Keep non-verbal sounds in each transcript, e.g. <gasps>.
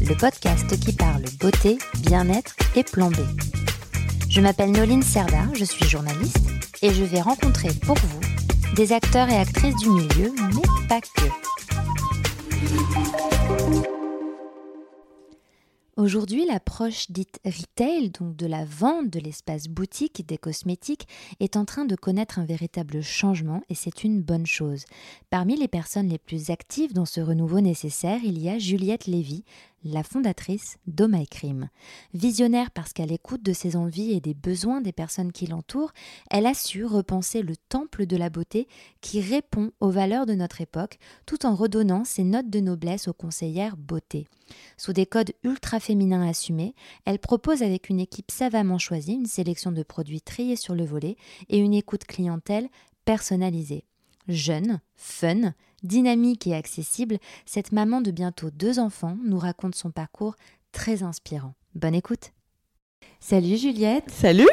le podcast qui parle beauté, bien-être et plan B. Je m'appelle Noline Serda, je suis journaliste et je vais rencontrer pour vous des acteurs et actrices du milieu, mais pas que. Aujourd'hui, l'approche dite retail, donc de la vente de l'espace boutique des cosmétiques, est en train de connaître un véritable changement et c'est une bonne chose. Parmi les personnes les plus actives dans ce renouveau nécessaire, il y a Juliette Lévy, la fondatrice d'O My Cream. Visionnaire parce qu'à l'écoute de ses envies et des besoins des personnes qui l'entourent, elle a su repenser le temple de la beauté qui répond aux valeurs de notre époque tout en redonnant ses notes de noblesse aux conseillères beauté. Sous des codes ultra féminins assumés, elle propose avec une équipe savamment choisie une sélection de produits triés sur le volet et une écoute clientèle personnalisée. Jeune, fun, dynamique et accessible, cette maman de bientôt deux enfants nous raconte son parcours très inspirant. Bonne écoute. Salut Juliette. Salut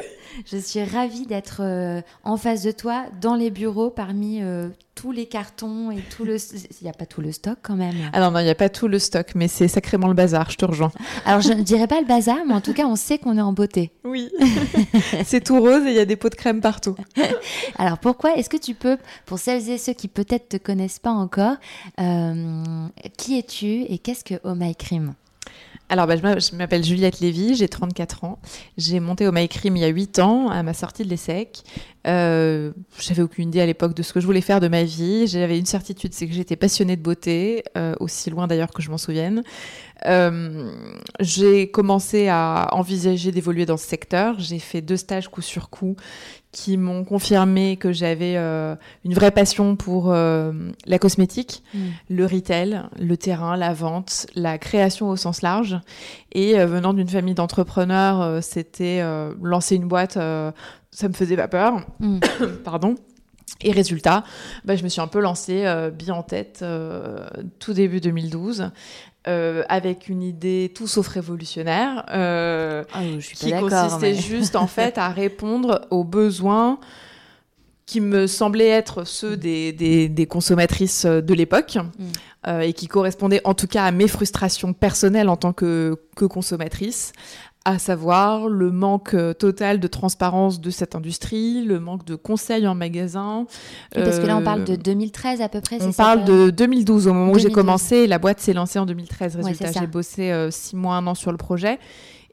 Je suis ravie d'être euh, en face de toi dans les bureaux parmi euh, tous les cartons et tout le... Il n'y a pas tout le stock quand même. Ah non, non, il n'y a pas tout le stock, mais c'est sacrément le bazar, je te rejoins. Alors je ne dirais pas le bazar, mais en tout cas on sait qu'on est en beauté. Oui, <laughs> c'est tout rose et il y a des pots de crème partout. <laughs> Alors pourquoi Est-ce que tu peux, pour celles et ceux qui peut-être te connaissent pas encore, euh, qui es-tu et qu'est-ce que Oh My Cream? Alors, bah, je m'appelle Juliette Lévy, j'ai 34 ans. J'ai monté au My Cream il y a 8 ans, à ma sortie de l'ESSEC. Euh, J'avais aucune idée à l'époque de ce que je voulais faire de ma vie. J'avais une certitude, c'est que j'étais passionnée de beauté, euh, aussi loin d'ailleurs que je m'en souvienne. Euh, j'ai commencé à envisager d'évoluer dans ce secteur. J'ai fait deux stages coup sur coup qui m'ont confirmé que j'avais une vraie passion pour la cosmétique, Mm. le retail, le terrain, la vente, la création au sens large. Et venant d'une famille d'entrepreneurs, c'était lancer une boîte, ça me faisait pas peur. Mm. <coughs> Pardon. Et résultat, bah, je me suis un peu lancée euh, bien en tête euh, tout début 2012. euh, avec une idée tout sauf révolutionnaire, euh, Ah, je suis qui consistait mais- <laughs> juste en fait à répondre aux besoins qui me semblaient être ceux des, des- des consommatrices de l'époque euh, et qui correspondaient en tout cas à mes frustrations personnelles en tant que, que consommatrice, à savoir le manque euh, total de transparence de cette industrie, le manque de conseils en magasin. Oui, parce que là, on Euh, parle de 2013 à peu près. on parle de 2012 au moment où j'ai 2012. commencé. La boîte s'est lancée en 2013. Ouais, Résultat, j'ai bossé euh, six mois, un an sur le projet.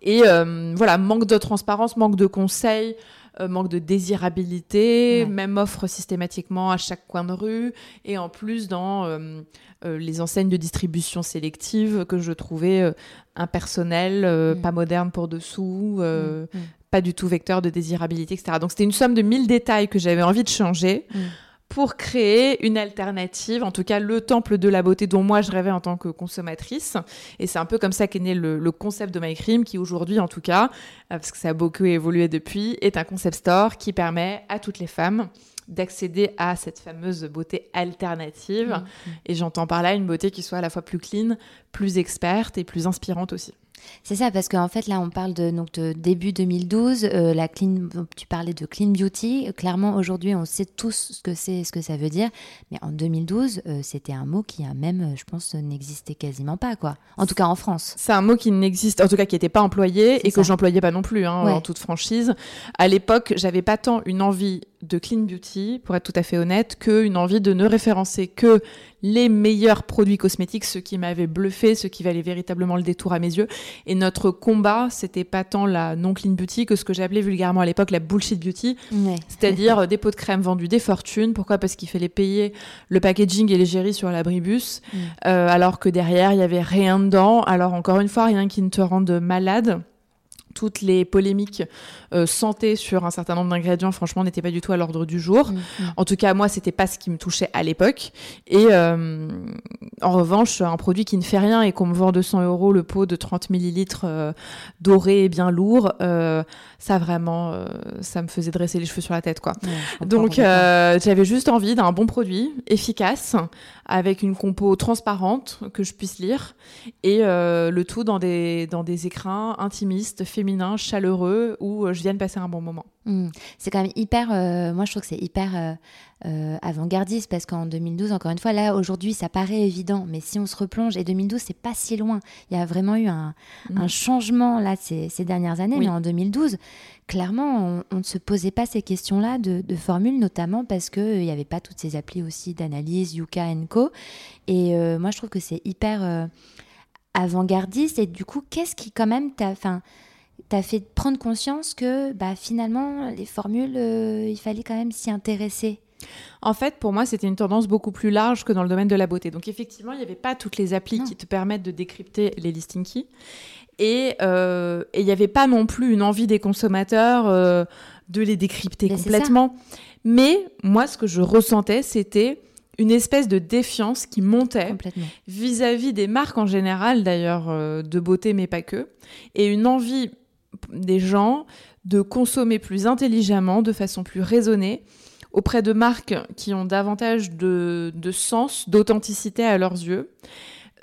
Et euh, voilà, manque de transparence, manque de conseils, euh, manque de désirabilité, Ouais. même offre systématiquement à chaque coin de rue. Et en plus, dans euh, euh, les enseignes de distribution sélective que je trouvais impersonnelles, Mm. pas modernes pour dessous. euh, Mm, pas du tout vecteur de désirabilité, etc. Donc c'était une somme de mille détails que j'avais envie de changer Mm. Pour créer une alternative, en tout cas le temple de la beauté dont moi je rêvais en tant que consommatrice. Et c'est un peu comme ça qu'est né le, le concept de My Cream, qui aujourd'hui en tout cas, euh, parce que ça a beaucoup évolué depuis, est un concept store qui permet à toutes les femmes d'accéder à cette fameuse beauté alternative. Mm. Et j'entends par là une beauté qui soit à la fois plus clean, plus experte et plus inspirante aussi. C'est ça, parce qu'en fait, là, on parle de, donc, de début 2012. euh, la clean, tu parlais de clean beauty. Clairement, aujourd'hui, on sait tous ce que c'est, ce que ça veut dire. Mais en 2012, euh, c'était un mot qui a même, euh, je pense, n'existait quasiment pas, quoi. En tout cas, en France. C'est un mot qui n'existe, en tout cas qui n'était pas employé et que ça. j'employais pas non plus, hein, Ouais. en toute franchise. À l'époque, j'avais pas tant une envie de clean beauty, pour être tout à fait honnête, qu'une envie de ne référencer que les meilleurs produits cosmétiques, ceux qui m'avaient bluffé, ceux qui valaient véritablement le détour à mes yeux. Et notre combat, c'était pas tant la non clean beauty que ce que j'appelais vulgairement à l'époque la bullshit beauty, Ouais. c'est-à-dire euh, des pots de crème vendus des fortunes. Pourquoi? Parce qu'il fallait payer le packaging et l'égérie sur l'abribus, Mm. euh, alors que derrière, il y avait rien dedans. Alors encore une fois, rien qui ne te rende malade. Toutes les polémiques euh, santé sur un certain nombre d'ingrédients, franchement, n'étaient pas du tout à l'ordre du jour. Mm, mm. En tout cas, moi, c'était pas ce qui me touchait à l'époque. Et euh, en revanche, un produit qui ne fait rien et qu'on me vend 200 euros le pot de 30 millilitres euh, doré et bien lourd, ça vraiment, ça me faisait dresser les cheveux sur la tête, quoi. Ouais, Donc, j'avais juste envie d'un bon produit, efficace, avec une compo transparente que je puisse lire, et euh, le tout dans des, dans des écrins intimistes, féminins, chaleureux, où euh, je vienne passer un bon moment. Mm. C'est quand même hyper. euh, moi, je trouve que c'est hyper euh, euh, avant-gardiste parce qu'en 2012, encore une fois, là, aujourd'hui, ça paraît évident, mais si on se replonge, et 2012, c'est pas si loin. Il y a vraiment eu un, Mm. un changement là ces, ces dernières années, Oui. mais en 2012, clairement, on, ne se posait pas ces questions-là de, de formules, notamment parce qu'il n'y avait pas toutes ces applis aussi d'analyse, Yuka Co. Et euh, moi, je trouve que c'est hyper euh, avant-gardiste. Et du coup, qu'est-ce qui, quand même, t'a enfin, t'a fait prendre conscience que bah, finalement, les formules, euh, il fallait quand même s'y intéresser? En fait, pour moi, c'était une tendance beaucoup plus large que dans le domaine de la beauté. Donc, effectivement, il n'y avait pas toutes les applis Non. qui te permettent de décrypter les listing keys. Et euh, et il n'y avait pas non plus une envie des consommateurs euh, de les décrypter Mais complètement. Mais moi, ce que je ressentais, c'était une espèce de défiance qui montait vis-à-vis des marques en général, d'ailleurs, euh, de beauté, mais pas que, et une envie des gens de consommer plus intelligemment, de façon plus raisonnée, auprès de marques qui ont davantage de, de sens, d'authenticité à leurs yeux,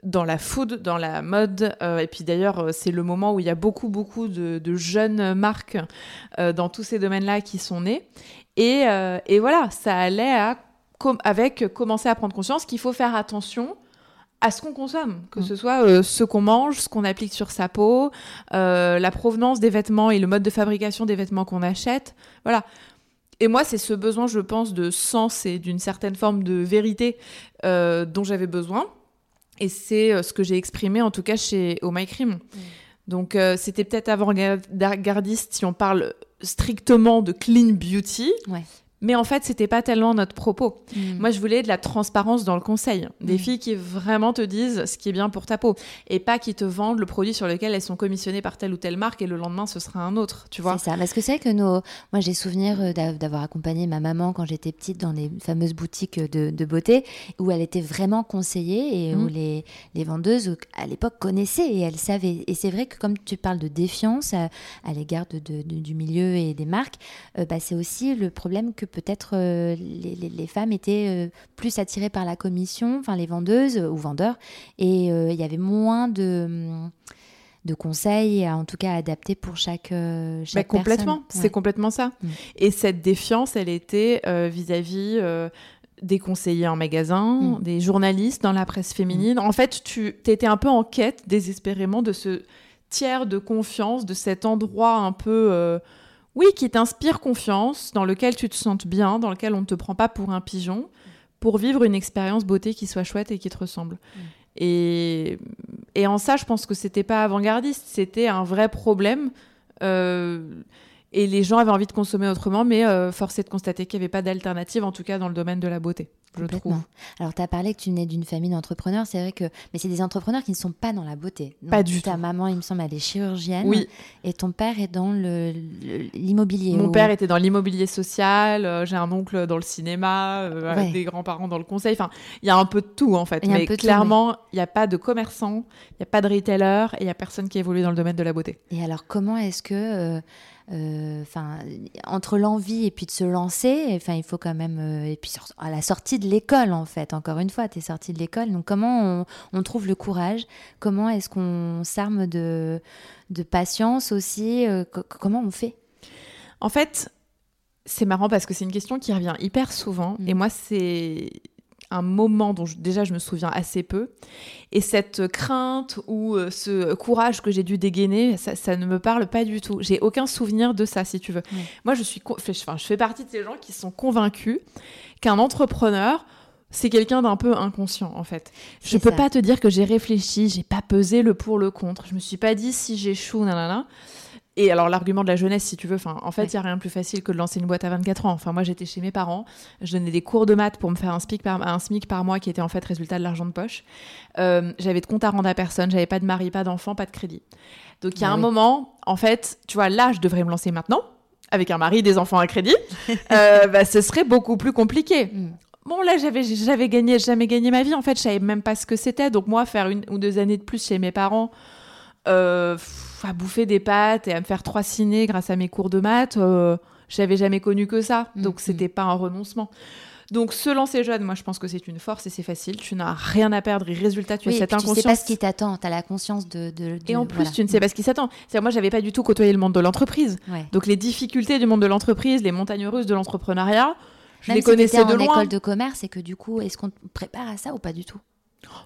dans la food, dans la mode, euh, et puis d'ailleurs, euh, c'est le moment où il y a beaucoup, beaucoup de, de jeunes marques euh, dans tous ces domaines-là qui sont nées. Et, euh, et voilà, ça allait à, com- avec commencer à prendre conscience qu'il faut faire attention à ce qu'on consomme, que Mm. ce soit ce qu'on mange, ce qu'on applique sur sa peau, la provenance des vêtements et le mode de fabrication des vêtements qu'on achète. Voilà. Et moi, c'est ce besoin, je pense, de sens et d'une certaine forme de vérité euh, dont j'avais besoin. Et c'est euh, ce que j'ai exprimé, en tout cas, chez Oh My Cream. Donc, euh, c'était peut-être avant-gardiste si on parle strictement de clean beauty. Ouais. Mais en fait, c'était pas tellement notre propos. Mm. Moi, je voulais de la transparence dans le conseil. Des Mm. filles qui vraiment te disent ce qui est bien pour ta peau. Et pas qui te vendent le produit sur lequel elles sont commissionnées par telle ou telle marque et le lendemain, ce sera un autre. Tu vois C'est ça. Parce que c'est vrai que nos... moi, j'ai souvenir euh, d'a- d'avoir accompagné ma maman quand j'étais petite dans les fameuses boutiques de, de beauté où elle était vraiment conseillée et où Mm. les, les vendeuses, euh, à l'époque, connaissaient et elles savaient. Et c'est vrai que comme tu parles de défiance à, à l'égard de, de- de- du milieu et des marques, euh, bah, c'est aussi le problème que peut-être euh, les, les- les femmes étaient euh, plus attirées par la commission, enfin les vendeuses euh, ou vendeurs, et il y avait moins de... de conseils, en tout cas adaptés pour chaque, euh, Bah, complètement, personne. c'est complètement ça. Mm. Et cette défiance, elle était euh, vis-à-vis euh, des conseillers en magasin, Mm. des journalistes dans la presse féminine. En fait, tu étais un peu en quête désespérément de ce tiers de confiance, de cet endroit un peu, oui, qui t'inspire confiance, dans lequel tu te sens bien, dans lequel on ne te prend pas pour un pigeon, pour vivre une expérience beauté qui soit chouette et qui te ressemble. Et, et en ça, je pense que c'était pas avant-gardiste, c'était un vrai problème. Euh, et les gens avaient envie de consommer autrement, mais euh, force est de constater qu'il n'y avait pas d'alternative, en tout cas dans le domaine de la beauté, je trouve. Alors, tu as parlé que tu venais d'une famille d'entrepreneurs, c'est vrai que. Mais c'est des entrepreneurs qui ne sont pas dans la beauté. Pas du Ta tout. maman, il me semble, elle est chirurgienne. Oui, Et ton père est dans le- le- l'immobilier. mon ou- père était dans l'immobilier social, euh, j'ai un oncle dans le cinéma, euh, avec Ouais. des grands-parents dans le conseil. Enfin, il y a un peu de tout en fait. Y a Mais clairement, il n'y a pas de commerçant, il n'y a pas de retailer et il n'y a personne qui évolue dans le domaine de la beauté. Et alors, comment est-ce que. euh, Enfin, entre l'envie et puis de se lancer, enfin, il faut quand même. euh, et puis à la sortie de l'école, en fait, encore une fois, tu es sortie de l'école. Donc, comment on, on trouve le courage? Comment est-ce qu'on s'arme de, de patience aussi? Euh, co- Comment on fait? En fait, c'est marrant parce que c'est une question qui revient hyper souvent. Mm. Et moi, c'est un moment dont je- déjà je me souviens assez peu. Et cette crainte ou euh, ce courage que j'ai dû dégainer, ça, ça ne me parle pas du tout. J'ai aucun souvenir de ça, si tu veux. Moi, je suis, enfin, je fais partie de ces gens qui sont convaincus qu'un entrepreneur, c'est quelqu'un d'un peu inconscient, en fait. Je peux ça. pas te dire que j'ai réfléchi, j'ai pas pesé le pour le contre. Je me suis pas dit si j'échoue, nanana. Et alors l'argument de la jeunesse, si tu veux, enfin, en fait, il y a rien de plus facile que de lancer une boîte à 24 ans. Enfin, moi, j'étais chez mes parents, je donnais des cours de maths pour me faire un SMIC par, un SMIC par mois qui était en fait résultat de l'argent de poche. Euh, j'avais de compte à rendre à personne, j'avais pas de mari, pas d'enfant, pas de crédit. Donc il y a Ah un oui. moment, en fait, tu vois, là, je devrais me lancer maintenant, avec un mari, des enfants à crédit. <laughs> Euh, bah, ce serait beaucoup plus compliqué. Mm. Bon, là, j'avais j'avais gagné, jamais gagné ma vie. En fait, je savais même pas ce que c'était. Donc, moi, faire une ou deux années de plus chez mes parents, euh, pff, à bouffer des pâtes et à me faire trois ciné grâce à mes cours de maths, euh, j'avais jamais connu que ça. Mm, Donc, c'était pas un renoncement. Donc, se lancer jeune, moi, je pense que c'est une force et c'est facile. Tu n'as rien à perdre. Et résultat, tu Oui, as et cette puis tu sais inconscience. pas ce qui t'attend, tu as la conscience de. de- de- Et en plus, voilà. tu ne sais pas ce qui s'attend. C'est-à-dire, moi, j'avais pas du tout côtoyé le monde de l'entreprise. Ouais. Donc, les difficultés du monde de l'entreprise, les montagnes russes de l'entrepreneuriat, je Même les si connaissais de en loin. école de commerce, et que du coup, est-ce qu'on te prépare à ça ou pas du tout?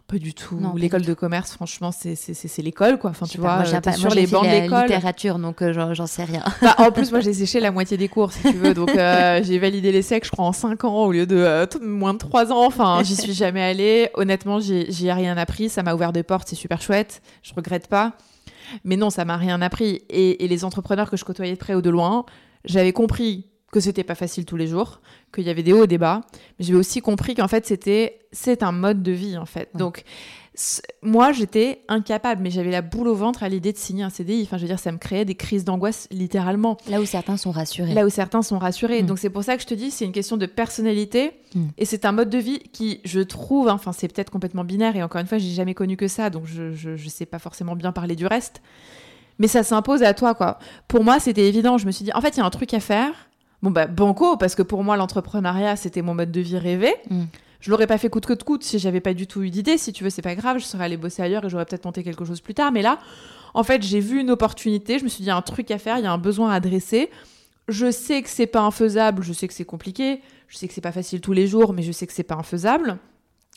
Pas du tout. L'école de commerce, franchement, c'est l'école, quoi. Enfin, tu pas, vois, moi, j'ai pas- moi, sur les bancs de l'école. littérature, donc euh, j'en sais rien. <laughs> Bah, en plus, moi, j'ai séché la moitié des cours, si tu veux. Donc, euh, <laughs> j'ai validé les secs, je crois, en 5 ans au lieu de euh, moins de 3 ans. Enfin, j'y suis jamais allée. Honnêtement, j'y j'y ai rien appris. Ça m'a ouvert des portes, c'est super chouette. Je regrette pas. Mais non, ça m'a rien appris. Et, et les entrepreneurs que je côtoyais de près ou de loin, j'avais compris que c'était pas facile tous les jours, qu'il y avait des hauts et des bas. Mais j'avais aussi compris qu'en fait, c'était c'est un mode de vie, en fait. Ouais. Donc, moi, j'étais incapable, mais j'avais la boule au ventre à l'idée de signer un CDI. Enfin, je veux dire, ça me créait des crises d'angoisse, littéralement. Là où certains sont rassurés. Là où certains sont rassurés. Mm. Donc c'est pour ça que je te dis, c'est une question de personnalité Mm. et c'est un mode de vie qui, je trouve, hein, enfin c'est peut-être complètement binaire et encore une fois, j'ai jamais connu que ça, donc je, je, je sais pas forcément bien parler du reste. Mais ça s'impose à toi, quoi. Pour moi, c'était évident. Je me suis dit, en fait, il y a un truc à faire. Bon, bah, banco, parce que pour moi, l'entrepreneuriat, c'était mon mode de vie rêvé. Mm. Je l'aurais pas fait coûte que de coûte si j'avais pas du tout eu d'idée. Si tu veux, c'est pas grave, je serais allée bosser ailleurs et j'aurais peut-être monté quelque chose plus tard. Mais là, en fait, j'ai vu une opportunité. Je me suis dit, il y a un truc à faire, il y a un besoin à adresser. Je sais que c'est pas infaisable, je sais que c'est compliqué, je sais que c'est pas facile tous les jours, mais je sais que c'est pas infaisable.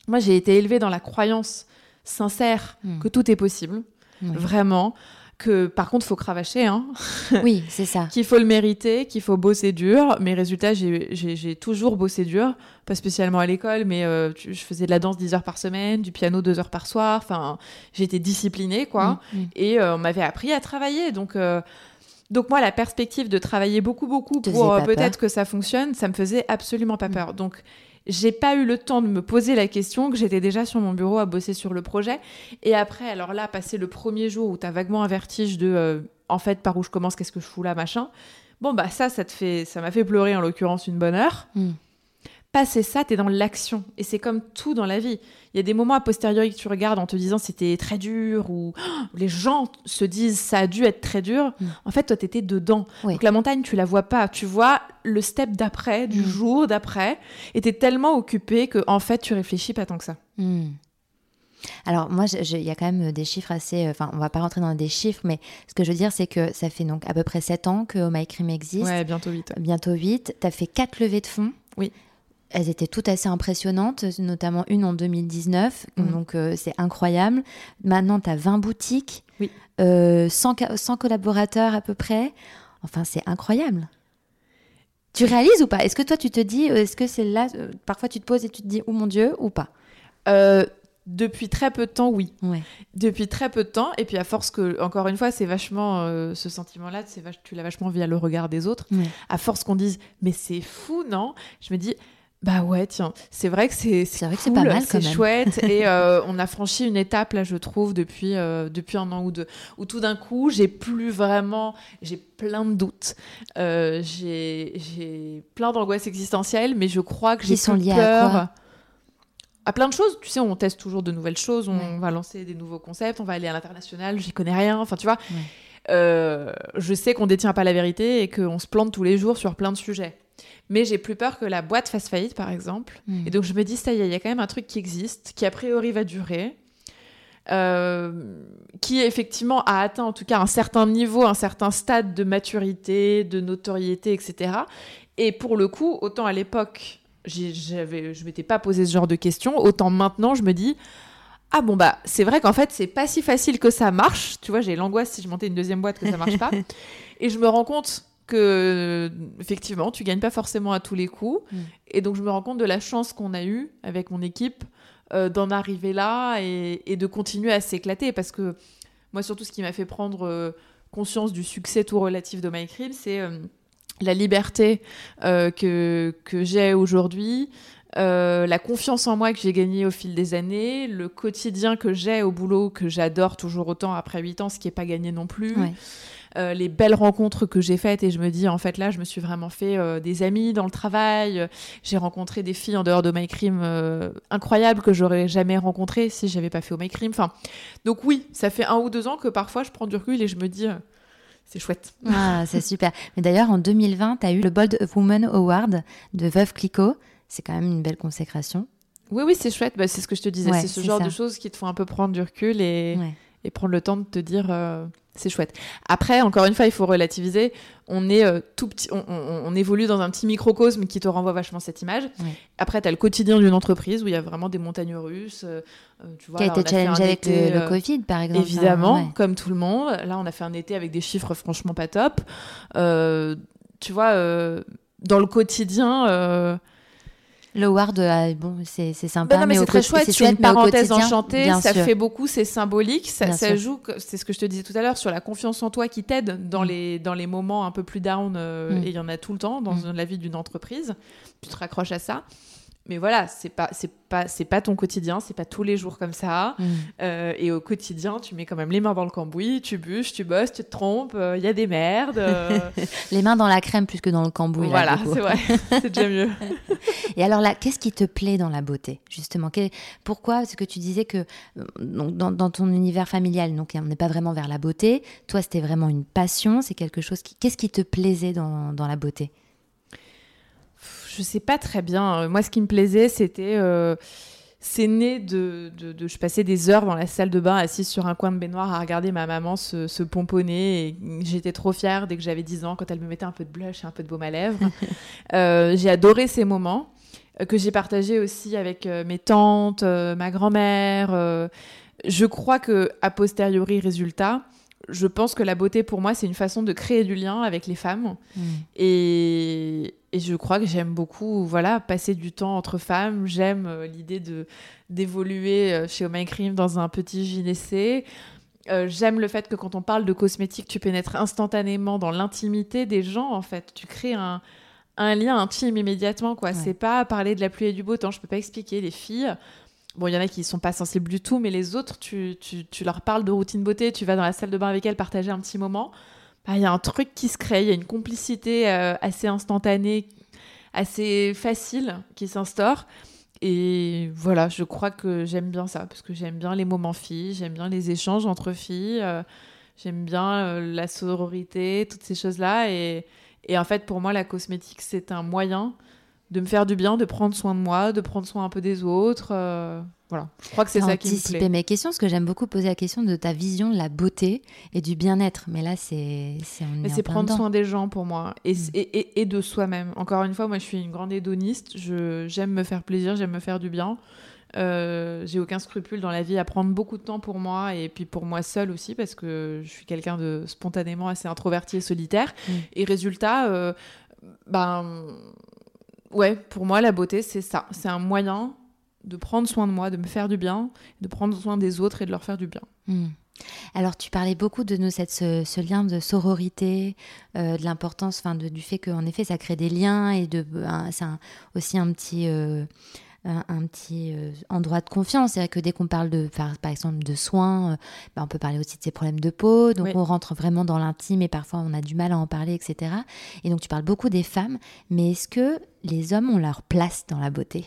Moi, j'ai été élevée dans la croyance sincère Mm. que tout est possible, Oui. vraiment. Que par contre, faut cravacher, hein <laughs> Oui, c'est ça. qu'il faut le mériter, qu'il faut bosser dur. Mes résultats, j'ai- toujours bossé dur, pas spécialement à l'école, mais euh, je faisais de la danse 10 heures par semaine, du piano 2 heures par soir. Enfin, j'étais disciplinée, quoi. Mm, mm. Et euh, on m'avait appris à travailler. Donc, euh, donc moi, la perspective de travailler beaucoup, beaucoup pour peut-être que ça fonctionne, ça me faisait absolument pas Mm. peur. Donc, j'ai pas eu le temps de me poser la question que j'étais déjà sur mon bureau à bosser sur le projet. Et après, alors là, passer le premier jour où tu as vaguement un vertige de euh, en fait, par où je commence, qu'est-ce que je fous là, machin. Bon, bah ça, ça te fait, ça m'a fait pleurer en l'occurrence une bonne heure. Mm. Passer ça, t'es dans l'action. Et c'est comme tout dans la vie. Il y a des moments a posteriori que tu regardes en te disant c'était très dur ou <gasps> oh, les gens se disent ça a dû être très dur. Mm. En fait, toi, t'étais dedans. Oui. Donc la montagne, tu la vois pas. Tu vois le step d'après, du Mm. jour d'après. Et t'es tellement occupé que en fait, tu réfléchis pas tant que ça. Hmm. Alors moi, il y a quand même des chiffres assez... Enfin, on va pas rentrer dans des chiffres, mais ce que je veux dire, c'est que ça fait donc à peu près 7 ans que Oh My Cream existe, Ouais, bientôt vite. bientôt 8. Tu as fait 4 levées de fonds. Oui. Elles étaient toutes assez impressionnantes, notamment une en 2019, Mhm. donc euh, c'est incroyable. Maintenant, tu as 20 boutiques, Oui. euh, 100, ca- 100 collaborateurs à peu près. Enfin, c'est incroyable. Tu réalises ou pas? Est-ce que toi, tu te dis, euh, est-ce que c'est là, euh, parfois tu te poses et tu te dis, oh mon Dieu, ou pas? Euh, depuis très peu de temps, oui. Ouais. Depuis très peu de temps, et puis à force que, encore une fois, c'est vachement euh, ce sentiment-là, c'est vach- tu l'as vachement via le regard des autres. Ouais. À force qu'on dise, mais c'est fou, non? Je me dis, bah ouais, tiens, c'est vrai que c'est C'est vrai que c'est cool, pas mal, c'est chouette, et <laughs> euh, on a franchi une étape là, je trouve, depuis euh, depuis un an ou deux, où tout d'un coup, j'ai plus vraiment, j'ai plein de doutes, euh, j'ai j'ai plein d'angoisses existentielles, mais je crois que j'ai sont à peur quoi? À plein de choses. Tu sais, on teste toujours de nouvelles choses, on Ouais. va lancer des nouveaux concepts, on va aller à l'international, j'y connais rien. Enfin, tu vois, Ouais. Euh, je sais qu'on détient pas la vérité et qu'on se plante tous les jours sur plein de sujets. Mais j'ai plus peur que la boîte fasse faillite, par exemple. Mm. Et donc, je me dis, ça y est, il y a quand même un truc qui existe, qui a priori va durer. euh, qui effectivement a atteint en tout cas un certain niveau, un certain stade de maturité, de notoriété, etc. Et pour le coup, autant à l'époque, j'avais, je m'étais pas posé ce genre de questions, autant maintenant, je me dis, ah bon bah c'est vrai qu'en fait c'est pas si facile que ça marche. Tu vois, j'ai l'angoisse si je montais une deuxième boîte que ça marche pas. <laughs> Et je me rends compte que effectivement tu gagnes pas forcément à tous les coups. Mm. Et donc je me rends compte de la chance qu'on a eue avec mon équipe euh, d'en arriver là et, et de continuer à s'éclater parce que moi surtout ce qui m'a fait prendre euh, conscience du succès tout relatif de My Crib, c'est la liberté que, que j'ai aujourd'hui, euh, la confiance en moi que j'ai gagnée au fil des années, le quotidien que j'ai au boulot que j'adore toujours autant après 8 ans, ce qui n'est pas gagné non plus. Euh, les belles rencontres que j'ai faites et je me dis en fait là je me suis vraiment fait euh, des amis dans le travail j'ai rencontré des filles en dehors de My Crime incroyables que j'aurais jamais rencontrées si j'avais pas fait au My Crime enfin donc oui ça fait un ou deux ans que parfois je prends du recul et je me dis c'est chouette. Ah, c'est super. Mais d'ailleurs, en 2020, tu as eu le Bold Woman Award de Veuve Clicquot c'est quand même une belle consécration. Oui, oui, c'est chouette. Bah, c'est ce que je te disais. c'est ce genre de choses qui te font un peu prendre du recul et, et prendre le temps de te dire euh, c'est chouette. Après, encore une fois, il faut relativiser. On est euh, tout petit, on, évolue dans un petit microcosme qui te renvoie vachement cette image. Après, tu as le quotidien d'une entreprise où il y a vraiment des montagnes russes. Euh, tu vois, qui a été challengé avec le, Covid, par exemple. Évidemment, comme tout le monde. Là, on a fait un été avec des chiffres franchement pas top. tu vois, dans le quotidien L'award, euh, bon, c'est sympa. Mais, c'est très chouette. C'est une parenthèse enchantée. Ça fait beaucoup, c'est symbolique. Ça, ça joue, c'est ce que je te disais tout à l'heure, sur la confiance en toi qui t'aide dans, mm. les, dans les moments un peu plus down. Euh, mm. Et il y en a tout le temps dans mm. la vie d'une entreprise. Tu te raccroches à ça mais voilà, c'est pas c'est pas c'est pas ton quotidien, c'est pas tous les jours comme ça. Mm. Euh, et au quotidien, tu mets quand même les mains dans le cambouis, tu bûches, tu bosses, tu te trompes, il euh, y a des merdes. Euh. <laughs> les mains dans la crème plus que dans le cambouis. Voilà, c'est vrai, <laughs> c'est déjà mieux. et alors là, qu'est-ce qui te plaît dans la beauté, justement? Pourquoi? Parce que tu disais que donc, dans, ton univers familial, donc on n'est pas vraiment vers la beauté. Toi, c'était vraiment une passion. C'est quelque chose qui. Qu'est-ce qui te plaisait dans, dans la beauté? Je sais pas très bien. Euh, moi, ce qui me plaisait, c'était. Euh, c'est né de, de, Je passais des heures dans la salle de bain, assise sur un coin de baignoire, à regarder ma maman se, se pomponner. Et j'étais trop fière dès que j'avais 10 ans, quand elle me mettait un peu de blush et un peu de baume à lèvres. <laughs> Euh, j'ai adoré ces moments que j'ai partagés aussi avec mes tantes, ma grand-mère. je crois que, a posteriori, résultat, je pense que la beauté pour moi, c'est une façon de créer du lien avec les femmes. Mm. Et, et, je crois que j'aime beaucoup voilà, passer du temps entre femmes. J'aime euh, l'idée de d'évoluer euh, chez Oh My Cream dans un petit gynécée. Euh, j'aime le fait que quand on parle de cosmétiques, tu pénètres instantanément dans l'intimité des gens, en fait. Tu crées un, un lien intime immédiatement, quoi. C'est pas parler de la pluie et du beau temps. Je peux pas expliquer. Les filles, Bon, il y en a qui sont pas sensibles du tout, mais les autres, tu, tu, tu, leur parles de routine beauté, tu vas dans la salle de bain avec elles, partager un petit moment. Bah, il y a un truc qui se crée, il y a une complicité euh, assez instantanée, assez facile qui s'instaure. Et voilà, je crois que j'aime bien ça, parce que j'aime bien les moments filles, j'aime bien les échanges entre filles, euh, j'aime bien euh, la sororité, toutes ces choses-là. Et en fait, pour moi, la cosmétique, c'est un moyen de me faire du bien, de prendre soin de moi, de prendre soin un peu des autres. Voilà, je crois que c'est ça qui me plaît. mes questions, parce que j'aime beaucoup poser la question de ta vision de la beauté et du bien-être. Mais là, c'est c'est prendre soin des gens pour moi mm. et, et, et, de soi-même. Encore une fois, moi, je suis une grande hédoniste. J'aime me faire plaisir, j'aime me faire du bien. Euh, j'ai aucun scrupule dans la vie à prendre beaucoup de temps pour moi et puis pour moi seule aussi parce que je suis quelqu'un de spontanément assez introverti et solitaire. Mm. Et résultat, euh, ben ouais, pour moi, la beauté, c'est ça. C'est un moyen de prendre soin de moi, de me faire du bien, de prendre soin des autres et de leur faire du bien. Hmm. Alors, tu parlais beaucoup de nous, cette, ce, lien de sororité, euh, de l'importance, enfin, du fait qu'en effet, ça crée des liens et de, c'est aussi un petit. Euh, un, petit euh, endroit de confiance. C'est vrai que dès qu'on parle de, par, exemple, de soins, bah, on peut parler aussi de ses problèmes de peau. Donc on rentre vraiment dans l'intime et parfois on a du mal à en parler, etc. Et donc tu parles beaucoup des femmes, mais est-ce que les hommes ont leur place dans la beauté?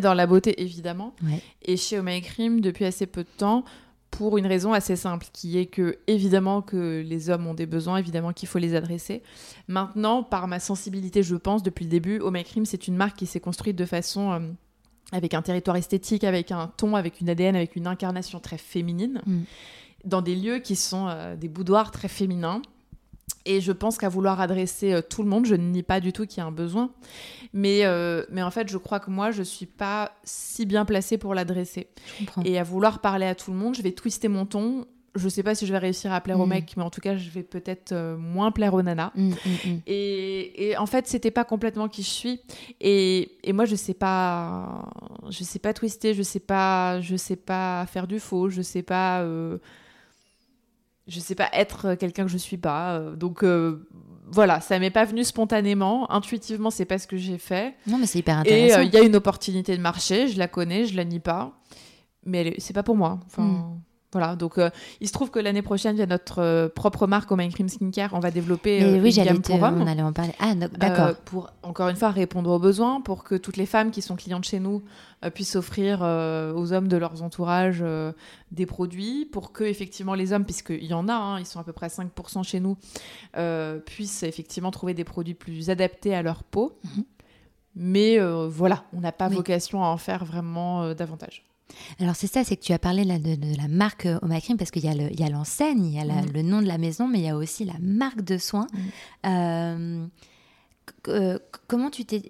Dans la beauté, évidemment. Et chez My Cream, depuis assez peu de temps, pour une raison assez simple, qui est que évidemment que les hommes ont des besoins, évidemment qu'il faut les adresser. Maintenant, par ma sensibilité, je pense depuis le début, My Cream, c'est une marque qui s'est construite de façon euh, avec un territoire esthétique, avec un ton, avec une ADN, avec une incarnation très féminine, mm. dans des lieux qui sont euh, des boudoirs très féminins. Et je pense qu'à vouloir adresser euh, tout le monde, je ne nie pas du tout qu'il y a un besoin. Mais, euh, mais en fait, je crois que moi, je ne suis pas si bien placée pour l'adresser. Et à vouloir parler à tout le monde, je vais twister mon ton. Je ne sais pas si je vais réussir à plaire aux mm. mecs, mais en tout cas, je vais peut-être euh, moins plaire aux nanas. Mm, mm, et, et, en fait, c'était pas complètement qui je suis. Et, et moi, je sais pas, je sais pas twister, je sais pas, je sais pas faire du faux, je sais pas je sais pas être quelqu'un que je suis pas. euh, donc euh, voilà, ça m'est pas venu spontanément. Intuitivement, c'est pas ce que j'ai fait. Non, mais c'est hyper Et intéressant. euh, il y a une opportunité de marché, je la connais, je la nie pas, mais c'est pas pour moi. Enfin, Mm. Voilà, donc euh, il se trouve que l'année prochaine, il y a notre euh, propre marque au Cream Skincare. On va développer euh, oui, une gamme pour hommes. on allait en parler. Ah, d'accord. pour encore une fois répondre aux besoins, pour que toutes les femmes qui sont clientes chez nous puissent offrir aux hommes de leurs entourages des produits, pour que effectivement les hommes, puisqu'il y en a, hein, ils sont à peu près 5% chez nous, puissent effectivement trouver des produits plus adaptés à leur peau. Mhm. Mais voilà, on n'a pas Oui. vocation à en faire vraiment davantage. Alors c'est ça, c'est que tu as parlé là de, de la marque euh, Oma Cream parce qu'il y a le- il y a l'enseigne, il y a la- Mhm. le nom de la maison, mais il y a aussi la marque de soins. Euh, c- euh, c- comment tu t'es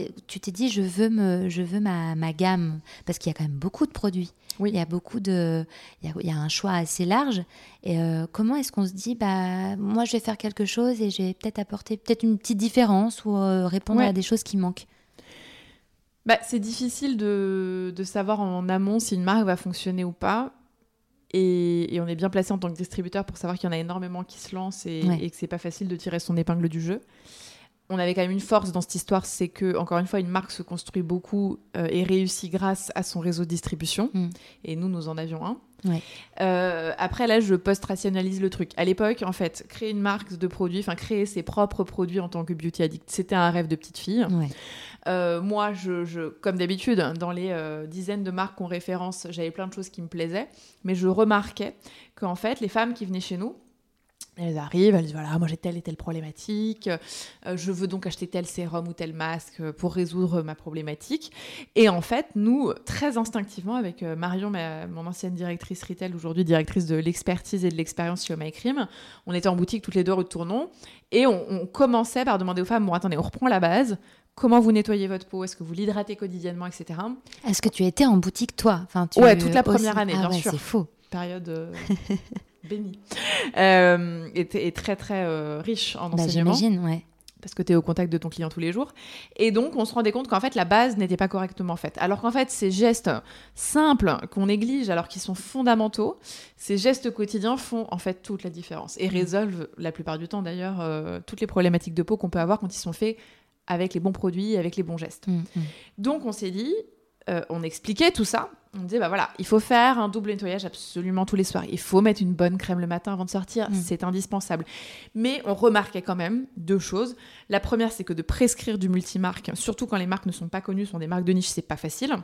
dit je veux me je veux ma, ma gamme? Parce qu'il y a quand même beaucoup de produits. Oui. Il y a beaucoup de il y a, il y a un choix assez large et euh, comment est-ce qu'on se dit bah moi je vais faire quelque chose et je vais peut-être apporter peut-être une petite différence ou euh, répondre Ouais. à des choses qui manquent? Bah, c'est difficile de, de savoir en amont si une marque va fonctionner ou pas. Et, et on est bien placé en tant que distributeur pour savoir qu'il y en a énormément qui se lancent et, Ouais. et que c'est pas facile de tirer son épingle du jeu. On avait quand même une force dans cette histoire, c'est que, encore une fois, une marque se construit beaucoup euh, et réussit grâce à son réseau de distribution. Mm. Et nous, nous en avions un. Ouais. Euh, après, là, je post-rationalise le truc. À l'époque, en fait, créer une marque de produits, enfin, créer ses propres produits en tant que beauty addict, c'était un rêve de petite fille. Ouais. Euh, moi, je, comme d'habitude, dans les euh, dizaines de marques qu'on référence, j'avais plein de choses qui me plaisaient, mais je remarquais qu'en fait, les femmes qui venaient chez nous, elles arrivent, elles disent voilà, moi j'ai telle et telle problématique, euh, je veux donc acheter tel sérum ou tel masque pour résoudre ma problématique. Et en fait, nous, très instinctivement, avec Marion, ma- mon ancienne directrice retail, aujourd'hui directrice de l'expertise et de l'expérience chez My on était en boutique toutes les deux rue de Tournon et on, on commençait par demander aux femmes bon, attendez, on reprend la base. Comment vous nettoyez votre peau Est-ce que vous l'hydratez quotidiennement, etc. Est-ce que tu étais en boutique toi? Enfin, tu- Ouais, toute la aussi- première année, Ah bien ouais, sûr. C'est faux. Période euh, <laughs> bénie. Euh, et, très très euh, riche en Bah, enseignement. J'imagine, ouais. parce que tu es au contact de ton client tous les jours. Et donc, on se rendait compte qu'en fait, la base n'était pas correctement faite. Alors qu'en fait, ces gestes simples qu'on néglige alors qu'ils sont fondamentaux, ces gestes quotidiens font en fait toute la différence et résolvent la plupart du temps d'ailleurs toutes les problématiques de peau qu'on peut avoir quand ils sont faits avec les bons produits, avec les bons gestes. Mm, mm. Donc on s'est dit, euh, on expliquait tout ça. On disait, bah voilà, il faut faire un double nettoyage absolument tous les soirs. Il faut mettre une bonne crème le matin avant de sortir. Mm. C'est indispensable. Mais on remarquait quand même deux choses. La première, c'est que de prescrire du multimarque, surtout quand les marques ne sont pas connues, sont des marques de niche, c'est pas facile.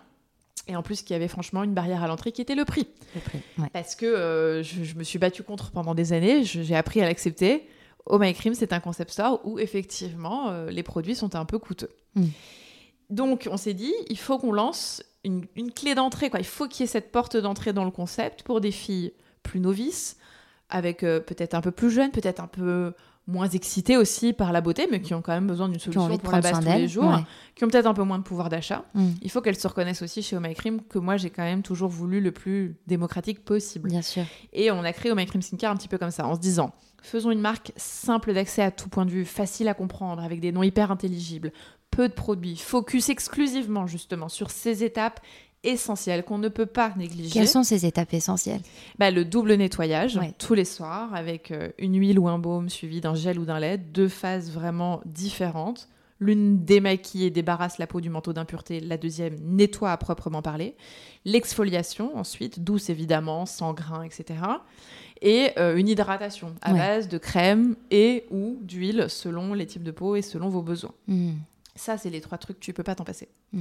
Et en plus, qu'il y avait franchement une barrière à l'entrée qui était le prix. Le prix, ouais. Parce que euh, je, je me suis battue contre pendant des années, j'ai appris à l'accepter. Oh My Cream, c'est un concept store où effectivement euh, les produits sont un peu coûteux. Mm. Donc on s'est dit, il faut qu'on lance une, une clé d'entrée. quoi. Il faut qu'il y ait cette porte d'entrée dans le concept pour des filles plus novices, avec euh, peut-être un peu plus jeunes, peut-être un peu moins excitées aussi par la beauté, mais qui ont quand même besoin d'une solution envie pour la base tous les jours, ouais. qui ont peut-être un peu moins de pouvoir d'achat. Mm. Il faut qu'elles se reconnaissent aussi chez Oh My Cream que moi j'ai quand même toujours voulu le plus démocratique possible. Bien sûr. Et on a créé Oh My Cream Skincare un petit peu comme ça, en se disant faisons une marque simple d'accès à tout point de vue, facile à comprendre, avec des noms hyper intelligibles, peu de produits, focus exclusivement justement sur ces étapes essentielles qu'on ne peut pas négliger. Quelles sont ces étapes essentielles? Bah, le double nettoyage Ouais. tous les soirs avec euh, une huile ou un baume suivi d'un gel ou d'un lait, deux phases vraiment différentes. L'une démaquille et débarrasse la peau du manteau d'impureté, la deuxième nettoie à proprement parler. L'exfoliation ensuite, douce évidemment, sans grains, etc. Et euh, une hydratation à Ouais. base de crème et ou d'huile selon les types de peau et selon vos besoins. Mm. Ça, c'est les trois trucs, tu peux pas t'en passer. Mm.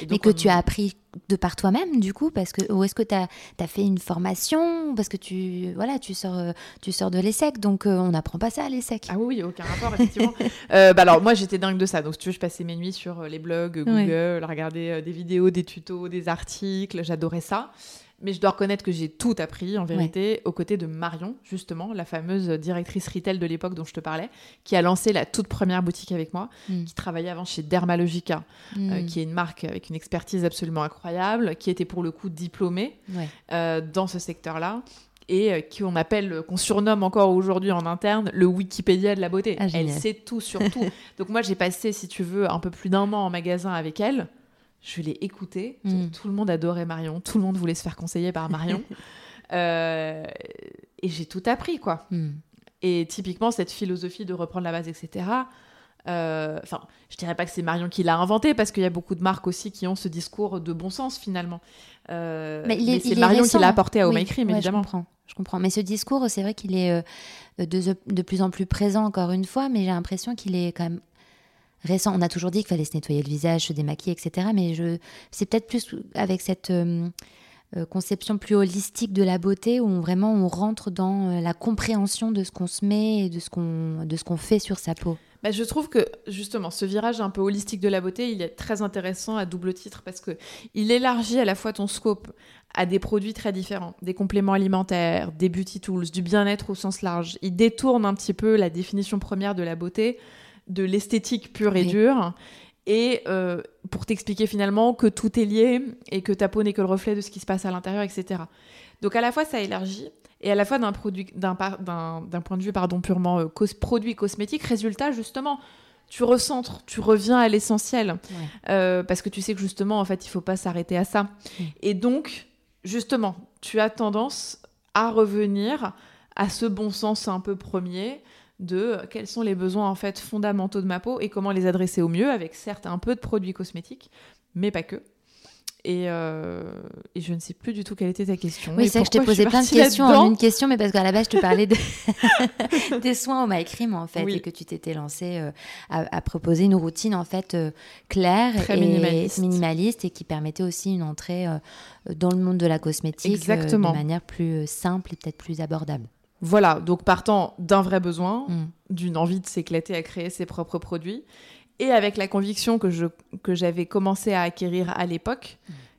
Et Mais que on- tu as appris de par toi-même, du coup, parce que ou est-ce que tu as, fait une formation Parce que tu voilà, tu sors, euh, tu sors de l'ESSEC, donc euh, on n'apprend pas ça à l'ESSEC. Ah oui, aucun rapport, effectivement. <laughs> Euh, bah alors, moi, j'étais dingue de ça. Donc, si tu veux, je passais mes nuits sur les blogs, Google, regarder des vidéos, des tutos, des articles. J'adorais ça. Mais je dois reconnaître que j'ai tout appris, en vérité, aux côtés de Marion, justement, la fameuse directrice retail de l'époque dont je te parlais, qui a lancé la toute première boutique avec moi, Mm. qui travaillait avant chez Dermalogica, euh, Mm. qui est une marque avec une expertise absolument incroyable, qui était pour le coup diplômée Ouais. euh, dans ce secteur-là et euh, qui on appelle, qu'on surnomme encore aujourd'hui en interne le Wikipédia de la beauté. Ah, elle sait tout sur tout. <laughs> Donc moi j'ai passé, si tu veux, un peu plus d'un an en magasin avec elle. Je l'ai écoutée. Mm. Tout le monde adorait Marion. Tout le monde voulait se faire conseiller par Marion. <laughs> Euh, et j'ai tout appris, quoi. Hmm. Et typiquement, cette philosophie de reprendre la base, etc. euh, Enfin, je dirais pas que c'est Marion qui l'a inventé parce qu'il y a beaucoup de marques aussi qui ont ce discours de bon sens finalement. Euh, Mais c'est Marion récent, qui l'a hein. apporté à Oh Oui, My Cream, ouais, évidemment. Je comprends, je comprends. Mais ce discours, c'est vrai qu'il est euh, de, de plus en plus présent, encore une fois, mais j'ai l'impression qu'il est quand même récent. On a toujours dit qu'il fallait se nettoyer le visage, se démaquiller, etc. Mais je, c'est peut-être plus avec cette euh, euh, conception plus holistique de la beauté où vraiment on rentre dans euh, la compréhension de ce qu'on se met et de ce qu'on, de ce qu'on fait sur sa peau. Bah, je trouve que justement ce virage un peu holistique de la beauté, il est très intéressant à double titre parce que il élargit à la fois ton scope à des produits très différents, des compléments alimentaires, des beauty tools, du bien-être au sens large. Il détourne un petit peu la définition première de la beauté, de l'esthétique pure et Oui. dure. Et euh, pour t'expliquer finalement que tout est lié et que ta peau n'est que le reflet de ce qui se passe à l'intérieur, etc. Donc à la fois ça élargit et à la fois d'un point de vue pardon purement euh, cos- produit cosmétique résultat justement tu recentres tu reviens à l'essentiel Euh, parce que tu sais que justement en fait il faut pas s'arrêter à ça et donc justement tu as tendance à revenir à ce bon sens un peu premier de euh, quels sont les besoins en fait fondamentaux de ma peau et comment les adresser au mieux avec certes un peu de produits cosmétiques mais pas que et, euh, et je ne sais plus du tout quelle était ta question. Oui, c'est vrai que je t'ai posé plein de questions en une question, mais parce qu'à la base, je te parlais de... <laughs> <laughs> des soins au My Cream, en fait, Oui. et que tu t'étais lancé euh, à, à proposer une routine, en fait, euh, claire Très et minimaliste. minimaliste et qui permettait aussi une entrée dans le monde de la cosmétique de manière plus simple et peut-être plus abordable. Voilà, donc partant d'un vrai besoin, Mm. d'une envie de s'éclater à créer ses propres produits, et avec la conviction que je que j'avais commencé à acquérir à l'époque,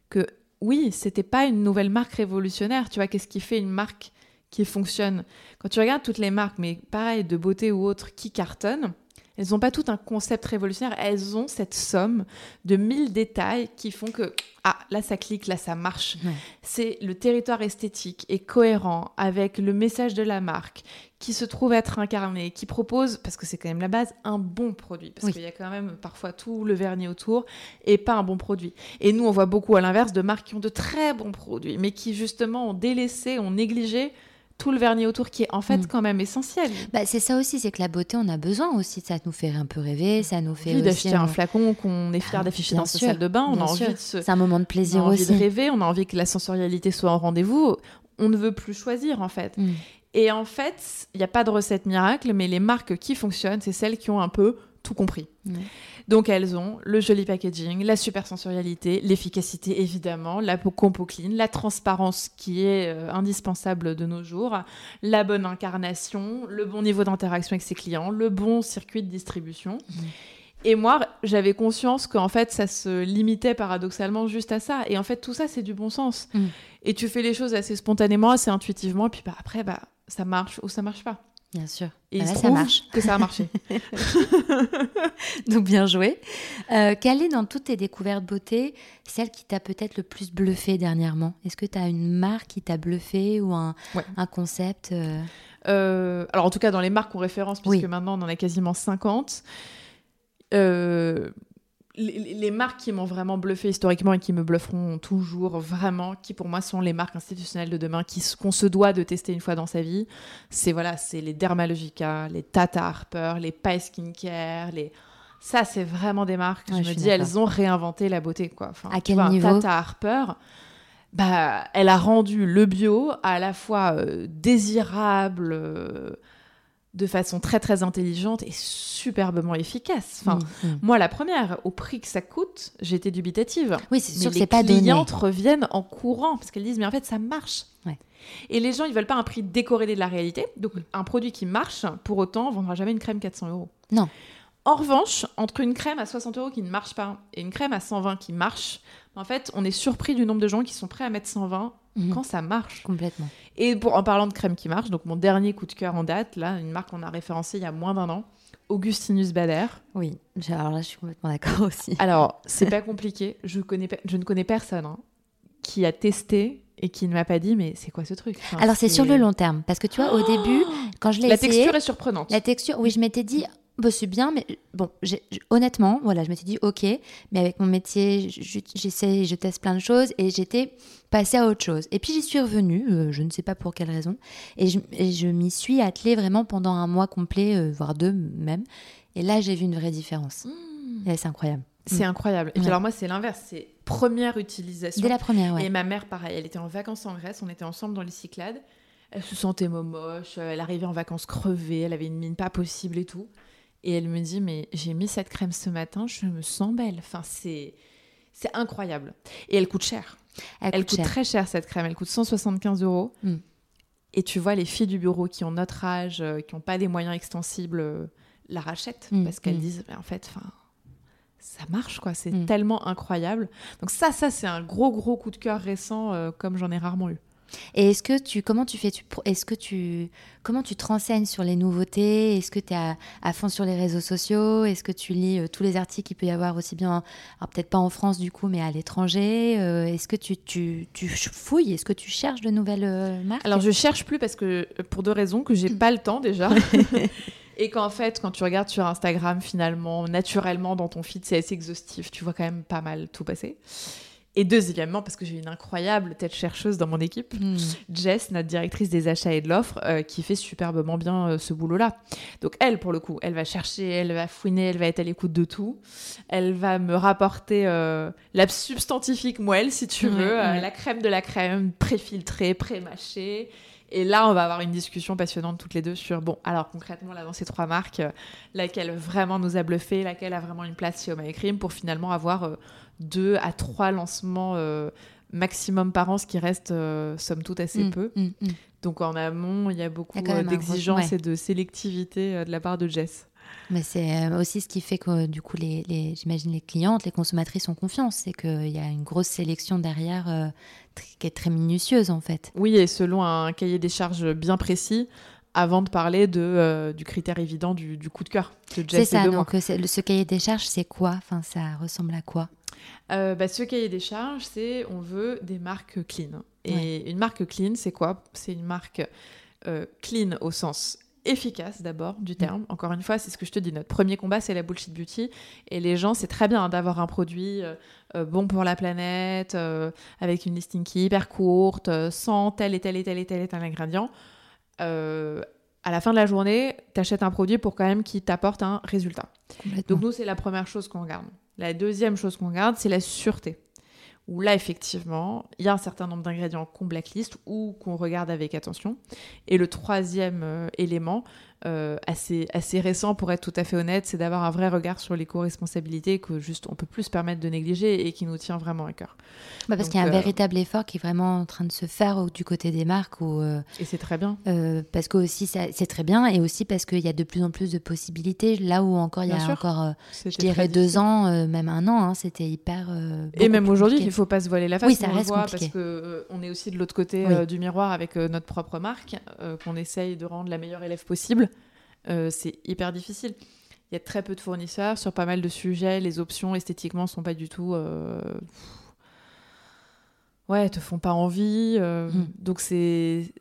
que oui, c'était pas une nouvelle marque révolutionnaire. Tu vois, qu'est-ce qui fait une marque qui fonctionne? Quand tu regardes toutes les marques, mais pareil, de beauté ou autres, qui cartonnent, elles n'ont pas tout un concept révolutionnaire, elles ont cette somme de mille détails qui font que, ah, là ça clique, là ça marche. Ouais. C'est le territoire esthétique est cohérent avec le message de la marque, qui se trouve être incarné, qui propose, parce que c'est quand même la base, un bon produit. Parce Oui. qu'il y a quand même parfois tout le vernis autour et pas un bon produit. Et nous, on voit beaucoup à l'inverse de marques qui ont de très bons produits, mais qui justement ont délaissé, ont négligé tout le vernis autour qui est en fait Mm. quand même essentiel. Bah, c'est ça aussi, c'est que la beauté, on a besoin aussi. Ça nous fait un peu rêver, ça nous fait envie d'acheter un flacon qu'on est fier Ah, d'afficher dans sa salle de bain, on a envie sûr. de se C'est un moment de on plaisir a envie aussi. de rêver, on a envie que la sensorialité soit en rendez-vous. On ne veut plus choisir en fait. Mm. Et en fait, il n'y a pas de recette miracle, mais les marques qui fonctionnent, c'est celles qui ont un peu tout compris. Donc elles ont le joli packaging, la super sensorialité, l'efficacité évidemment, la compo clean, la transparence qui est euh, indispensable de nos jours, la bonne incarnation, le bon niveau d'interaction avec ses clients, le bon circuit de distribution. Et moi, j'avais conscience qu'en fait, ça se limitait paradoxalement juste à ça. Et en fait, tout ça, c'est du bon sens. Mm. Et tu fais les choses assez spontanément, assez intuitivement, et puis bah, après, bah, ça marche ou ça marche pas. Bien sûr. Et Bah il là, se ça marche. que ça a marché. <laughs> <laughs> Donc bien joué. Euh, quelle est dans toutes tes découvertes beauté celle qui t'a peut-être le plus bluffé dernièrement Est-ce que tu as une marque qui t'a bluffé ou un, Ouais. un concept euh, Euh, alors, en tout cas, dans les marques qu'on référence, puisque Oui. maintenant, on en a quasiment 50. Euh, les, les marques qui m'ont vraiment bluffé historiquement et qui me blufferont toujours vraiment, qui pour moi sont les marques institutionnelles de demain, qu'on se doit de tester une fois dans sa vie, c'est voilà, c'est les Dermalogica, les Tata Harper, les Pai Skincare, les ça c'est vraiment des marques. Ouais, je je me dis, elles ont réinventé la beauté quoi. Enfin, À quel vois, niveau Tata Harper, bah, elle a rendu le bio à la fois euh, désirable. euh, de façon très très intelligente et superbement efficace. Enfin, mm, mm. moi, la première, au prix que ça coûte, j'étais dubitative. Oui, c'est sûr les c'est pas donné. clientes reviennent en courant parce qu'elles disent mais en fait ça marche. Ouais. Et les gens ils veulent pas un prix décorrélé de la réalité. Donc un produit qui marche, pour autant, on vendra jamais une crème 400 euros. Non. En revanche, entre une crème à 60 euros qui ne marche pas et une crème à 120 qui marche, en fait, on est surpris du nombre de gens qui sont prêts à mettre 120 Mhm. quand ça marche. Complètement. Et pour, en parlant de crème qui marche, donc mon dernier coup de cœur en date, là, une marque qu'on a référencée il y a moins d'un an, Augustinus Bader. Oui, alors là, je suis complètement d'accord aussi. <laughs> Alors, c'est pas compliqué. Je, connais, pe- je ne connais personne hein, qui a testé et qui ne m'a pas dit, mais c'est quoi ce truc? Enfin, Alors, c'est sur le long terme. Parce que tu vois, au début, quand je l'ai La essayé, texture est surprenante. la texture, oui, je m'étais dit, bah, c'est bien, mais bon, j'- honnêtement, voilà, je m'étais dit, ok, mais avec mon métier, j'essaie, je teste plein de choses et j'étais passée à autre chose. Et puis j'y suis revenue, euh, je ne sais pas pour quelle raison, et je, je m'y suis attelée vraiment pendant un mois complet, euh, voire deux même. Et là, j'ai vu une vraie différence. Et c'est incroyable. C'est incroyable. Et puis Ouais. alors moi, c'est l'inverse. C'est première utilisation. Dès la première, ouais. Et ma mère, pareil, elle était en vacances en Grèce, on était ensemble dans les Cyclades. Elle se sentait moche, elle arrivait en vacances crevée, elle avait une mine pas possible et tout. Et elle me dit, mais j'ai mis cette crème ce matin, je me sens belle. Enfin, c'est c'est incroyable. Et elle coûte cher. Elle, Elle coûte coûte cher. très cher cette crème, elle coûte 175 euros. Mm. Et tu vois, les filles du bureau qui ont notre âge, euh, qui n'ont pas des moyens extensibles, euh, la rachètent Mm, parce qu'elles mm. disent, mais en fait, enfin, ça marche quoi, c'est tellement incroyable. Donc ça, ça c'est un gros gros coup de cœur récent euh, comme j'en ai rarement eu. Et est-ce que tu comment tu fais tu est-ce que tu comment tu te renseignes sur les nouveautés? Est-ce que tu es à, à fond sur les réseaux sociaux? Est-ce que tu lis euh, tous les articles qu'il peut y avoir aussi bien peut-être pas en France du coup mais à l'étranger Euh, Est-ce que tu, tu, tu fouilles? Est-ce que tu cherches de nouvelles euh, marques? Alors je cherche plus parce que pour deux raisons que j'ai pas le temps déjà. <laughs> Et qu'en fait, quand tu regardes sur Instagram, finalement, naturellement, dans ton feed, c'est assez exhaustif. Tu vois quand même pas mal tout passer. Et deuxièmement, parce que j'ai une incroyable tête chercheuse dans mon équipe, Hmm. Jess, notre directrice des achats et de l'offre, euh, qui fait superbement bien euh, ce boulot-là. Donc elle, pour le coup, elle va chercher, elle va fouiner, elle va être à l'écoute de tout. Elle va me rapporter euh, la substantifique moelle, si tu veux, la crème de la crème, pré-filtrée, pré-mâchée. Et là, on va avoir une discussion passionnante toutes les deux sur, bon, alors concrètement, là, dans ces trois marques, euh, laquelle vraiment nous a bluffé, laquelle a vraiment une place chez My Cream pour finalement avoir euh, deux à trois lancements euh, maximum par an, ce qui reste, somme toute, assez Mm, peu. mm, mm. Donc en amont, il y a beaucoup d'exigences ouais. et de sélectivité de la part de Jess. Mais c'est euh, aussi ce qui fait que du coup, les, les- j'imagine les clientes, les consommatrices ont confiance. C'est qu'il y a une grosse sélection derrière euh, qui est très minutieuse en fait. Oui, et selon un cahier des charges bien précis, avant de parler de, euh, du critère évident du, du coup de cœur C'est ça. Donc ce cahier des charges, c'est quoi? Enfin, ça ressemble à quoi? Euh, bah, ce cahier des charges, c'est on veut des marques clean. Et une marque clean, c'est quoi? C'est une marque euh, clean au sens efficace d'abord du terme. Encore une fois, c'est ce que je te dis. Notre premier combat, c'est la bullshit beauty. Et les gens, c'est très bien hein, d'avoir un produit euh, euh, bon pour la planète, euh, avec une listing qui est hyper courte, euh, sans tel et tel et tel et tel et tel ingrédient. À la fin de la journée, tu achètes un produit pour quand même qu'il t'apporte un résultat. Donc nous, c'est la première chose qu'on regarde. La deuxième chose qu'on regarde, c'est la sûreté. Où là, effectivement, il y a un certain nombre d'ingrédients qu'on blacklist ou qu'on regarde avec attention. Et le troisième euh, élément, euh, assez, assez récent pour être tout à fait honnête, c'est d'avoir un vrai regard sur l'éco-responsabilité que juste on peut plus se permettre de négliger et qui nous tient vraiment à cœur. Bah, parce qu'il y a un euh, véritable effort qui est vraiment en train de se faire au- du côté des marques. Euh, Et c'est très bien. euh, parce que aussi c'est très bien et aussi parce qu'il y a de plus en plus de possibilités. Là où encore il y a sûr. encore, je dirais deux ans, même un an, hein, c'était hyper. Et même aujourd'hui, il faut pas se voiler la face. Oui, ça on reste voit compliqué. parce que on est aussi de l'autre côté Oui. du miroir avec notre propre marque, qu'on essaye de rendre la meilleure élève possible. Euh, c'est hyper difficile. Il y a très peu de fournisseurs sur pas mal de sujets. Les options esthétiquement sont pas du tout. euh, Ouais, te font pas envie. euh, Mm. Donc c'est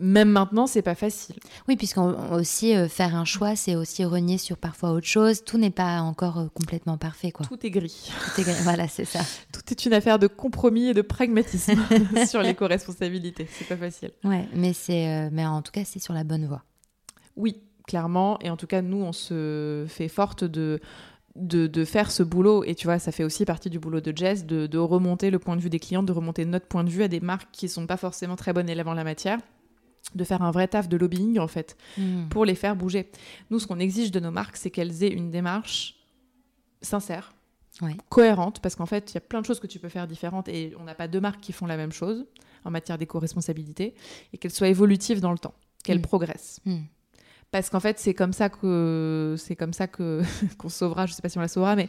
même maintenant, c'est pas facile. Oui, puisqu'on aussi euh, faire un choix, c'est aussi renier sur parfois autre chose. Tout n'est pas encore euh, complètement parfait, quoi. Tout est gris. Tout est- voilà, c'est ça. <laughs> Tout est une affaire de compromis et de pragmatisme <laughs> sur l'éco-responsabilité. C'est pas facile. Ouais, mais c'est, euh, mais en tout cas, c'est sur la bonne voie. Oui, clairement. Et en tout cas, nous, on se fait forte de, de, de faire ce boulot. Et tu vois, ça fait aussi partie du boulot de Jess, de, de remonter le point de vue des clients, de remonter notre point de vue à des marques qui sont pas forcément très bonnes élèves en la matière de faire un vrai taf de lobbying en fait Mm. pour les faire bouger. Nous ce qu'on exige de nos marques c'est qu'elles aient une démarche sincère, Ouais. cohérente parce qu'en fait il y a plein de choses que tu peux faire différentes et on n'a pas deux marques qui font la même chose en matière d'éco-responsabilité et qu'elles soient évolutives dans le temps, qu'elles Mm. progressent. Mm. Parce qu'en fait, c'est comme ça que c'est comme ça que <laughs> qu'on sauvera. Je sais pas si on la sauvera, mais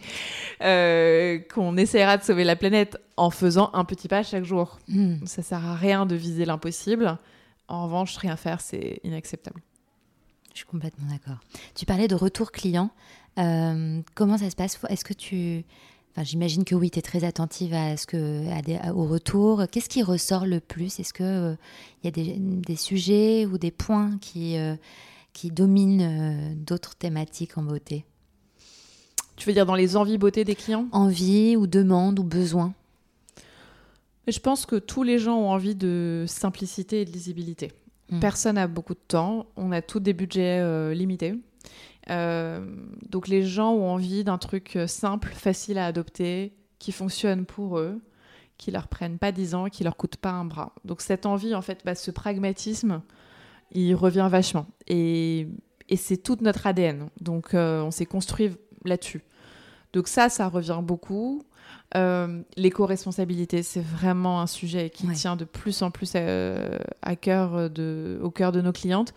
euh, qu'on essaiera de sauver la planète en faisant un petit pas chaque jour. Mm. Ça sert à rien de viser l'impossible. En revanche, rien faire, c'est inacceptable. Je suis complètement d'accord. Tu parlais de retour client. Euh, comment ça se passe? Est-ce que tu... Enfin, j'imagine que oui, tu es très attentive à ce que, à des- à- au retour. Qu'est-ce qui ressort le plus? Est-ce qu'il il y a des, des sujets ou des points qui, euh, qui domine euh, d'autres thématiques en beauté Tu veux dire dans les envies beauté des clients? Envie ou demande ou besoin Je pense que tous les gens ont envie de simplicité et de lisibilité. Mm. Personne n'a beaucoup de temps, on a tous des budgets euh, limités. Euh, donc les gens ont envie d'un truc simple, facile à adopter, qui fonctionne pour eux, qui leur prennent pas 10 ans, qui leur coûte pas un bras. Donc cette envie, en fait, bah, ce pragmatisme, il revient vachement. Et, et c'est toute notre ADN. Donc euh, on s'est construit là-dessus. Donc ça, ça revient beaucoup. Euh, L'éco-responsabilité, c'est vraiment un sujet qui tient de plus en plus euh, à, cœur de, au cœur de nos clientes.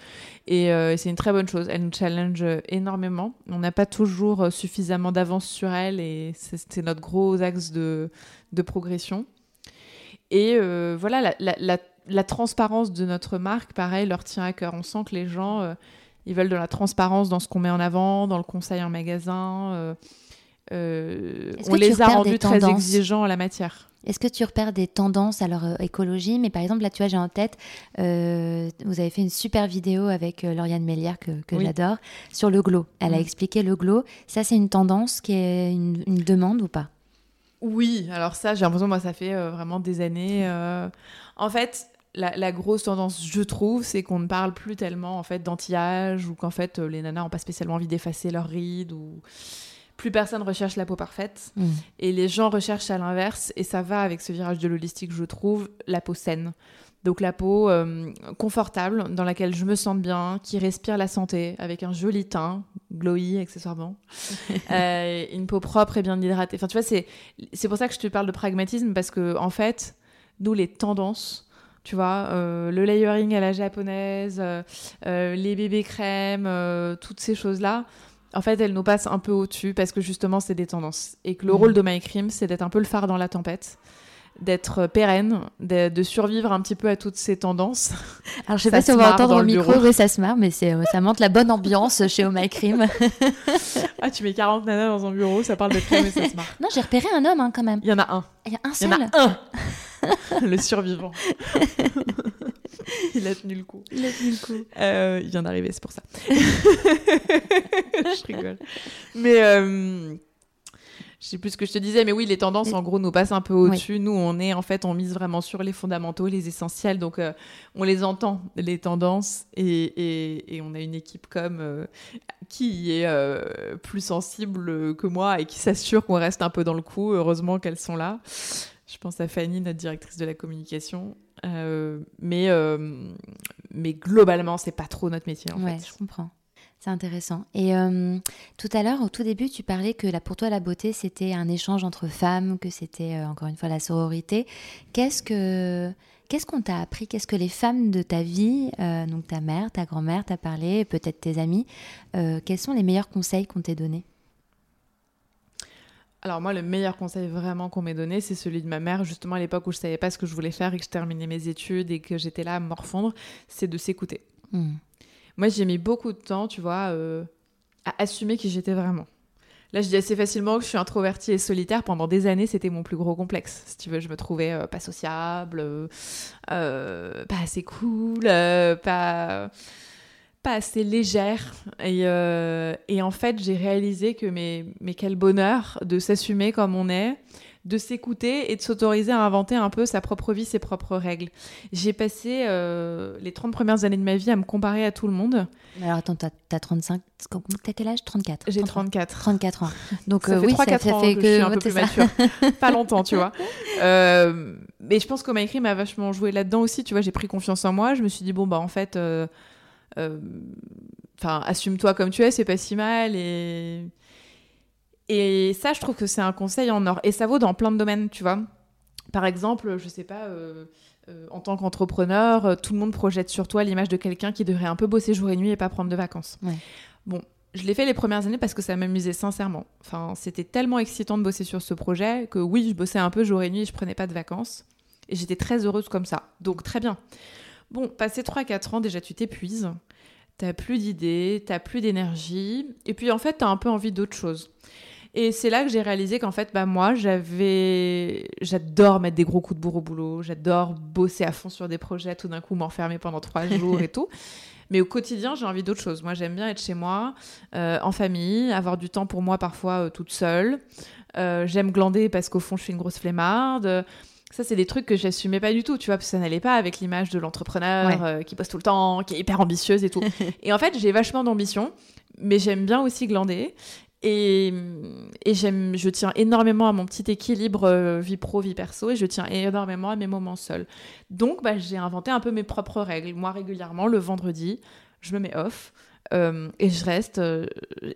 Et euh, c'est une très bonne chose. Elle nous challenge énormément. On n'a pas toujours suffisamment d'avance sur elle et c'est notre gros axe de, de progression. Et voilà, la, la, la, transparence de notre marque, pareil, leur tient à cœur. On sent que les gens, ils veulent de la transparence dans ce qu'on met en avant, dans le conseil en magasin. Euh, on les a rendus très exigeants à la matière. Est-ce que tu repères des tendances à leur euh, écologie? Mais par exemple, là, tu vois, j'ai en tête, euh, vous avez fait une super vidéo avec Lauriane Mélière que, j'adore sur le glow. Elle a mm. expliqué le glow. Ça, c'est une tendance qui est une, demande ou pas? Oui, alors ça, j'ai l'impression, moi, ça fait vraiment des années. En fait, la, grosse tendance, je trouve, c'est qu'on ne parle plus tellement en fait d'anti-âge ou qu'en fait les nanas n'ont pas spécialement envie d'effacer leurs rides ou plus personne recherche la peau parfaite. Mm. Et les gens recherchent à l'inverse. Et ça va avec ce virage de l'holistique, je trouve, la peau saine. Donc la peau euh, confortable, dans laquelle je me sens bien, qui respire la santé, avec un joli teint, glowy accessoirement, <laughs> euh, une peau propre et bien hydratée. Enfin, tu vois, c'est, c'est pour ça que je te parle de pragmatisme, parce que en fait, nous, les tendances, tu vois, euh, le layering à la japonaise, les bébés crèmes, toutes ces choses-là, en fait, elle nous passe un peu au-dessus parce que justement, c'est des tendances. Et que le mm. rôle de My Cream, c'est d'être un peu le phare dans la tempête, d'être pérenne, de, survivre un petit peu à toutes ces tendances. Alors, je sais pas si on va entendre au micro, oui, ça se marre, mais euh, ça montre la bonne ambiance chez Oh My Cream. <laughs> ah, tu mets 40 nanas dans un bureau, ça parle de crème et ça se marre. Non, j'ai repéré un homme hein, quand même. Il y en a un. Il y a un seul. Il y en a un. <laughs> le survivant. <laughs> il a tenu le coup. Il a tenu le coup. Euh, il vient d'arriver, c'est pour ça. je rigole. Mais euh, je sais plus ce que je te disais, mais oui, les tendances, en gros, nous passent un peu au-dessus. Nous, on est, en fait, on mise vraiment sur les fondamentaux, les essentiels. Donc, euh, on les entend, les tendances, et, et, on a une équipe comme euh, qui est plus sensible que moi et qui s'assure qu'on reste un peu dans le coup. Heureusement qu'elles sont là. Je pense à Fanny, notre directrice de la communication. Euh, mais, euh, mais globalement, c'est pas trop notre métier. En ouais, je comprends. C'est intéressant. Et euh, tout à l'heure, au tout début, tu parlais que pour toi, la beauté, c'était un échange entre femmes, que c'était encore une fois la sororité. Qu'est-ce que qu'est-ce qu'on t'a appris? Qu'est-ce que les femmes de ta vie, donc ta mère, ta grand-mère, t'a parlé, peut-être tes amis, quels sont les meilleurs conseils qu'on t'ait donnés? Alors moi, le meilleur conseil vraiment qu'on m'ait donné, c'est celui de ma mère, justement à l'époque où je savais pas ce que je voulais faire et que je terminais mes études et que j'étais là à me morfondre, c'est de s'écouter. Hmm. Moi, j'ai mis beaucoup de temps, tu vois, euh, à assumer qui j'étais vraiment. Là, je dis assez facilement que je suis introvertie et solitaire. Pendant des années, c'était mon plus gros complexe. Si tu veux, je me trouvais euh, pas sociable, euh, pas assez cool, pas pas assez légère. Et, et en fait, j'ai réalisé que mais, mais quel bonheur de s'assumer comme on est, de s'écouter et de s'autoriser à inventer un peu sa propre vie, ses propres règles. J'ai passé euh, les 30 premières années de ma vie à me comparer à tout le monde. Alors attends, t'as as 35, t'as quel âge? 34 J'ai 34. 34 ans. Donc ça euh, fait oui, 3, ça, ça fait que, je suis un peu plus mature. <laughs> pas longtemps, tu vois. mais je pense que My m'a vachement joué là-dedans aussi, tu vois. J'ai pris confiance en moi. Je me suis dit, bon, bah en fait euh, enfin, assume-toi comme tu es, c'est pas si mal. Et, et ça, je trouve que c'est un conseil en or. Et ça vaut dans plein de domaines, tu vois. Par exemple, je sais pas, euh, euh, en tant qu'entrepreneur, tout le monde projette sur toi l'image de quelqu'un qui devrait un peu bosser jour et nuit et pas prendre de vacances. Bon, je l'ai fait les premières années parce que ça m'amusait sincèrement. Enfin, c'était tellement excitant de bosser sur ce projet que oui, je bossais un peu jour et nuit et je prenais pas de vacances. Et j'étais très heureuse comme ça. Donc très bien. Bon, passé 3-4 ans, déjà, tu t'épuises. T'as plus d'idées, t'as plus d'énergie. Et puis, en fait, t'as un peu envie d'autre chose. Et c'est là que j'ai réalisé qu'en fait, bah, moi, j'avais. J'adore mettre des gros coups de bourre au boulot. J'adore bosser à fond sur des projets, tout d'un coup m'enfermer pendant trois <laughs> jours et tout. Mais au quotidien, j'ai envie d'autre chose. Moi, j'aime bien être chez moi, euh, en famille, avoir du temps pour moi parfois euh, toute seule. Euh, j'aime glander parce qu'au fond, je suis une grosse flemmarde. Ça, c'est des trucs que j'assumais pas du tout, tu vois, parce que ça n'allait pas avec l'image de l'entrepreneur Ouais. euh, qui bosse tout le temps, qui est hyper ambitieuse et tout. <laughs> et en fait, j'ai vachement d'ambition, mais j'aime bien aussi glander. Et, et j'aime, je tiens énormément à mon petit équilibre euh, vie pro, vie perso, et je tiens énormément à mes moments seuls. Donc, bah, j'ai inventé un peu mes propres règles. Moi, régulièrement, le vendredi, je me mets off. euh, et je reste euh,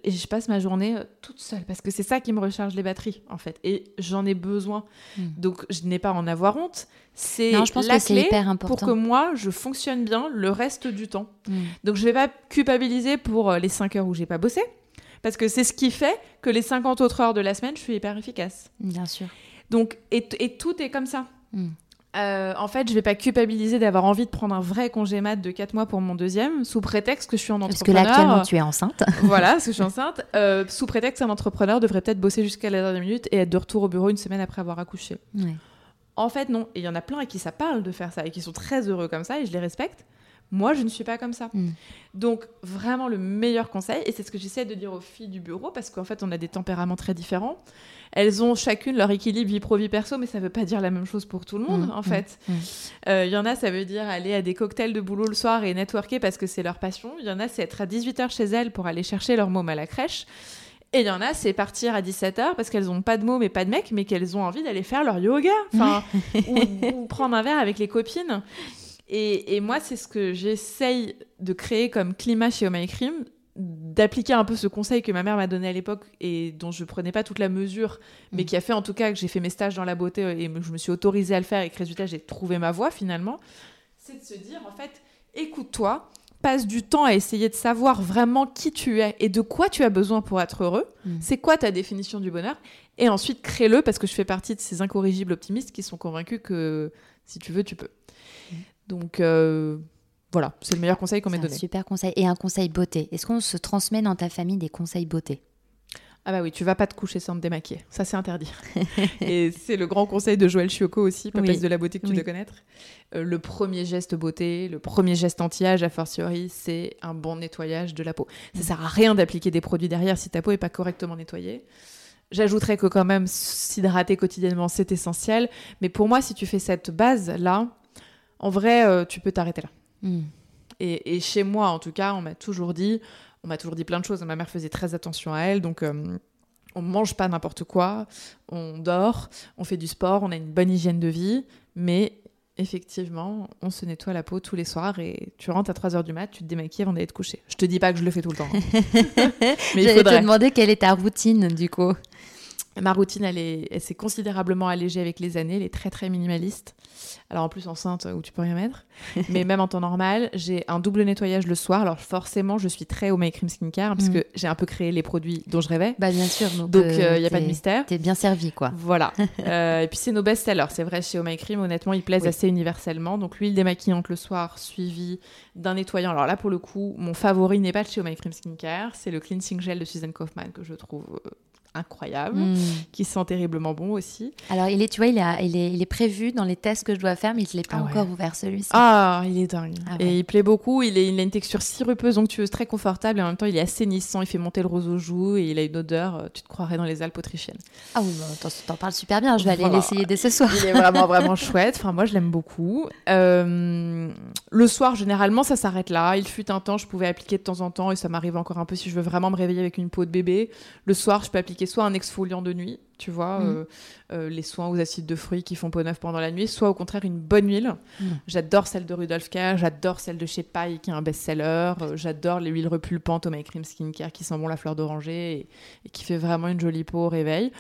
et je passe ma journée euh, toute seule parce que c'est ça qui me recharge les batteries en fait et j'en ai besoin Mm. donc je n'ai pas à en avoir honte c'est la que clé hyper pour que moi je fonctionne bien le reste du temps Mm. donc je vais pas culpabiliser pour les 5 heures où j'ai pas bossé parce que c'est ce qui fait que les 50 autres heures de la semaine je suis hyper efficace Bien sûr. donc et, et tout est comme ça Mm. Euh, en fait, je vais pas culpabiliser d'avoir envie de prendre un vrai congé mat de 4 mois pour mon deuxième, sous prétexte que je suis en Parce que entrepreneur. là, actuellement, tu es enceinte. <laughs> voilà, parce que je suis enceinte. Euh, sous prétexte qu'un entrepreneur devrait peut-être bosser jusqu'à la dernière minute et être de retour au bureau une semaine après avoir accouché. Ouais. En fait, non. Et il y en a plein à qui ça parle de faire ça et qui sont très heureux comme ça et je les respecte. Moi, je ne suis pas comme ça. Mm. Donc, vraiment, le meilleur conseil, et c'est ce que j'essaie de dire aux filles du bureau, parce qu'en fait, on a des tempéraments très différents. Elles ont chacune leur équilibre vie pro, vie perso, mais ça ne veut pas dire la même chose pour tout le monde, Mm, en mm, fait. mm. Euh, Il y en a, ça veut dire aller à des cocktails de boulot le soir et networker parce que c'est leur passion. Il y en a, c'est être à 18h chez elles pour aller chercher leur môme à la crèche. Et il y en a, c'est partir à 17h parce qu'elles n'ont pas de môme et pas de mec, mais qu'elles ont envie d'aller faire leur yoga. Enfin, <laughs> ou, ou prendre un verre avec les copines. Et, et moi, c'est ce que j'essaye de créer comme climat chez Oh My Cream, d'appliquer un peu ce conseil que ma mère m'a donné à l'époque et dont je prenais pas toute la mesure, mais Mm. qui a fait en tout cas que j'ai fait mes stages dans la beauté et je me suis autorisée à le faire et que résultat, j'ai trouvé ma voie finalement. C'est de se dire, en fait, écoute-toi, passe du temps à essayer de savoir vraiment qui tu es et de quoi tu as besoin pour être heureux. Mm. C'est quoi ta définition du bonheur? Et ensuite, crée-le parce que je fais partie de ces incorrigibles optimistes qui sont convaincus que si tu veux, tu peux. Donc euh, voilà, c'est le meilleur conseil qu'on m'ait un donné. super conseil. Et un conseil beauté. Est-ce qu'on se transmet dans ta famille des conseils beauté Ah bah oui, tu vas pas te coucher sans te démaquiller. Ça, c'est interdit. <laughs> et c'est le grand conseil de Joël Chiocco aussi, papesse Oui. de la beauté que tu Oui. dois connaître. Euh, le premier geste beauté, le premier geste anti-âge, a fortiori, c'est un bon nettoyage de la peau. Ça sert à rien d'appliquer des produits derrière si ta peau est pas correctement nettoyée. J'ajouterais que quand même s'hydrater quotidiennement, c'est essentiel. Mais pour moi, si tu fais cette base-là, en vrai, euh, tu peux t'arrêter là. Mm. Et, et chez moi, en tout cas, on m'a toujours dit, on m'a toujours dit plein de choses. Ma mère faisait très attention à elle, donc euh, on mange pas n'importe quoi, on dort, on fait du sport, on a une bonne hygiène de vie, mais effectivement, on se nettoie la peau tous les soirs et tu rentres à 3h du mat, tu te démaquilles avant d'aller te coucher. Je te dis pas que je le fais tout le temps, hein. <laughs> mais J'allais te demander quelle est ta routine, du coup. Ma routine, elle est- elle s'est considérablement allégée avec les années. Elle est très, très minimaliste. Alors, en plus, enceinte, où tu peux rien mettre. <laughs> Mais même en temps normal, j'ai un double nettoyage le soir. Alors, forcément, je suis très au My Cream Skincare parce Mhm. que j'ai un peu créé les produits dont je rêvais. Bah, bien sûr. Donc, il euh, n'y a pas de mystère. T'es bien servi, quoi. Voilà. <laughs> Euh, et puis, c'est nos best-sellers. C'est vrai, chez Oh My Cream, honnêtement, ils plaisent Oui. assez universellement. Donc, l'huile démaquillante le soir, suivie d'un nettoyant. Alors là, pour le coup, mon favori n'est pas de chez Oh My Cream Skincare. C'est le Cleansing Gel de Susan Kaufman que je trouve euh, incroyable, Mm. qui sent terriblement bon aussi. Alors, il est, tu vois, il, a- il est, il est prévu dans les tests que je dois faire, mais je ne l'ai pas Ah ouais. encore ouvert celui-ci. Ah, il est dingue. Ah Et il plaît beaucoup. Il, est, il a une texture sirupeuse, onctueuse, très confortable. Et en même temps, il est assainissant. Il fait monter le rose aux joues. Et il a une odeur, euh, tu te croirais dans les Alpes autrichiennes. Ah oui, bah, t'en, parles super bien. Je vais aller l'essayer dès ce soir. Il est vraiment, vraiment chouette. Enfin, moi, je l'aime beaucoup. Euh, le soir, généralement, ça s'arrête là. Il fut un temps, je pouvais appliquer de temps en temps. Et ça m'arrive encore un peu si je veux vraiment me réveiller avec une peau de bébé. Le soir, je peux appliquer soit un exfoliant de nuit, tu vois, Mhm. euh, euh, les soins aux acides de fruits qui font peau neuve pendant la nuit, soit au contraire une bonne huile. Mhm. J'adore celle de Rudolf Kerr, j'adore celle de chez Paille qui est un best-seller, euh, j'adore les huiles repulpantes au My Cream Skincare qui sent bon la fleur d'oranger et, et qui fait vraiment une jolie peau au réveil.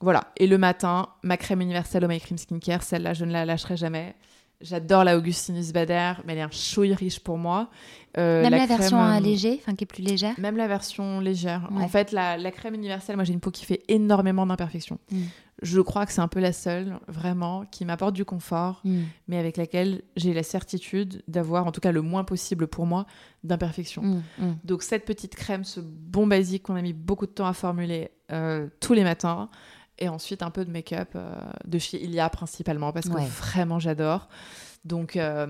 Voilà. Et le matin, ma crème universelle au My Cream Skincare, celle-là, je ne la lâcherai jamais. J'adore la Augustinus Bader, mais elle est un chouille riche pour moi. Euh, Même la, crème, version euh, allégée, enfin qui est plus légère. même la version légère. Ouais. En fait, la, la crème universelle, moi j'ai une peau qui fait énormément d'imperfections. Mm. Je crois que c'est un peu la seule, vraiment, qui m'apporte du confort, Mm. mais avec laquelle j'ai la certitude d'avoir, en tout cas le moins possible pour moi, d'imperfections. Mm, mm. Donc cette petite crème, ce bon basique qu'on a mis beaucoup de temps à formuler euh, tous les matins, et ensuite un peu de make-up euh, de chez Ilia principalement, parce que Ouais. vraiment j'adore. Donc, euh,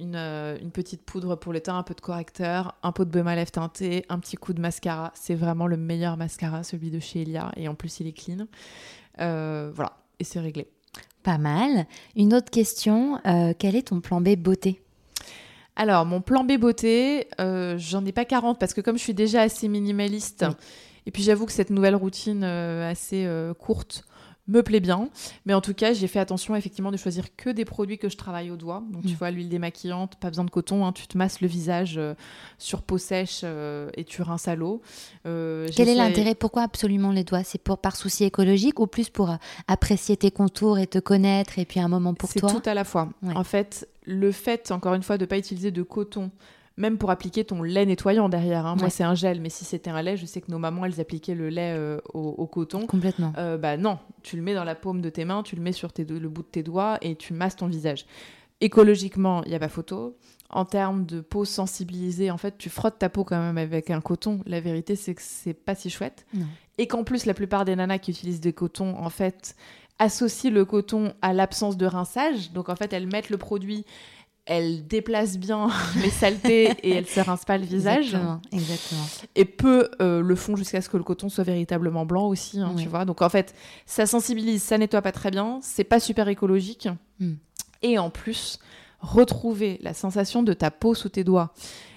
une, euh, une, petite poudre pour le teint, un peu de correcteur, un pot de baume à lèvres teinté, un petit coup de mascara. C'est vraiment le meilleur mascara, celui de chez Elia. Et en plus, il est clean. Voilà, et c'est réglé. Pas mal. Une autre question, quel est ton plan B beauté? Alors, mon plan B beauté, j'en ai pas 40 parce que comme je suis déjà assez minimaliste, et puis j'avoue que cette nouvelle routine assez courte, me plaît bien. Mais en tout cas, j'ai fait attention effectivement de choisir que des produits que je travaille au doigt. Donc, tu mm. vois, l'huile démaquillante, pas besoin de coton, hein. tu te masses le visage euh, sur peau sèche euh, et tu rinces à l'eau. Euh, Quel est l'intérêt? Pourquoi absolument les doigts? C'est pour par souci écologique ou plus pour apprécier tes contours et te connaître et puis un moment pour toi? C'est tout à la fois. En fait, le fait, encore une fois, de ne pas utiliser de coton même pour appliquer ton lait nettoyant derrière. Hein. Moi, c'est un gel, mais si c'était un lait, je sais que nos mamans, elles appliquaient le lait euh, au, coton. Complètement. Euh, bah non, tu le mets dans la paume de tes mains, tu le mets sur tes le bout de tes doigts et tu masses ton visage. Écologiquement, il n'y a pas photo. En termes de peau sensibilisée, en fait, tu frottes ta peau quand même avec un coton. La vérité, c'est que c'est pas si chouette. Et qu'en plus, la plupart des nanas qui utilisent des cotons, en fait, associent le coton à l'absence de rinçage. Donc, en fait, elles mettent le produit elle déplace bien <laughs> les saletés et elle se rince pas le visage. Exactement. Et peu euh, le font jusqu'à ce que le coton soit véritablement blanc aussi, hein, tu vois. Donc en fait, ça sensibilise, ça nettoie pas très bien, c'est pas super écologique. Hmm. Et en plus, retrouver la sensation de ta peau sous tes doigts,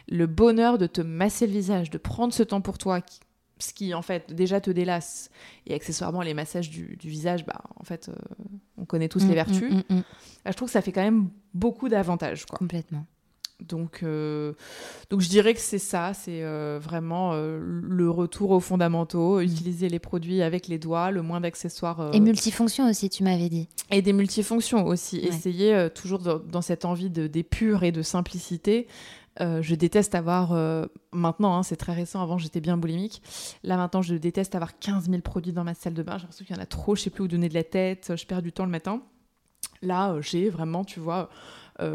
le bonheur de te masser le visage, de prendre ce temps pour toi, ce qui en fait déjà te délasse. Et accessoirement les massages du, visage bah en fait euh, on connaît tous les mm, vertus. mm, mm, je trouve que ça fait quand même beaucoup d'avantages quoi. Complètement. Donc euh, donc je dirais que c'est ça c'est euh, vraiment le retour aux fondamentaux utiliser les produits avec les doigts le moins d'accessoires et multifonctions aussi tu m'avais dit. Et des multifonctions aussi. Essayer toujours dans, cette envie de d'épure et de simplicité euh, je déteste avoir, euh, maintenant, hein, c'est très récent, avant j'étais bien boulimique. Là maintenant, je déteste avoir 15 000 produits dans ma salle de bain. J'ai l'impression qu'il y en a trop, je sais plus où donner de la tête, je perds du temps le matin. Là, euh, j'ai vraiment, tu vois,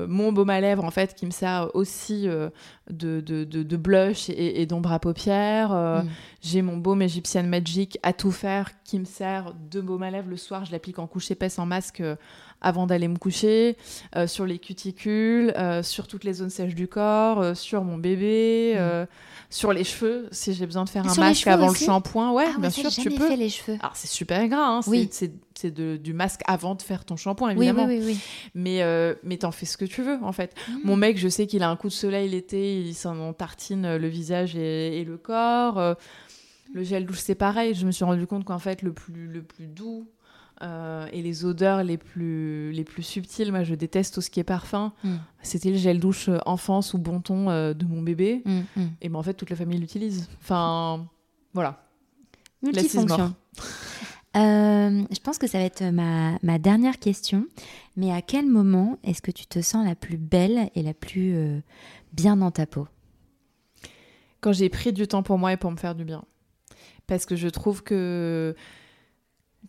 mon baume à lèvres en fait qui me sert aussi de, de, de, blush et, d'ombre à paupières. Mm. J'ai mon baume Egyptian Magic à tout faire qui me sert de baume à lèvres le soir. Je l'applique en couche épaisse en masque avant d'aller me coucher, euh, sur les cuticules, euh, sur toutes les zones sèches du corps, euh, sur mon bébé, mm. sur les cheveux, si j'ai besoin de faire un masque avant le shampoing. Ouais, ah bien sûr, tu peux. Fait les cheveux. Alors c'est super gras, hein, oui. c'est du masque avant de faire ton shampoing, évidemment. Oui, oui, oui, Mais, mais t'en fais ce que tu veux, en fait. Mm. Mon mec, je sais qu'il a un coup de soleil l'été, il s'en tartine le visage et, et le corps. le gel douche, c'est pareil. Je me suis rendu compte qu'en fait, le plus, le plus doux, euh, et les odeurs les plus, les plus subtiles, moi je déteste tout ce qui est parfum. Mm. C'était le gel douche euh, enfance ou bon ton euh, de mon bébé. Mm, mm. Et ben, en fait, toute la famille l'utilise. Enfin, voilà. Multifonction. <laughs> je pense que ça va être ma, ma, dernière question. Mais à quel moment est-ce que tu te sens la plus belle et la plus bien dans ta peau? Quand j'ai pris du temps pour moi et pour me faire du bien. Parce que je trouve que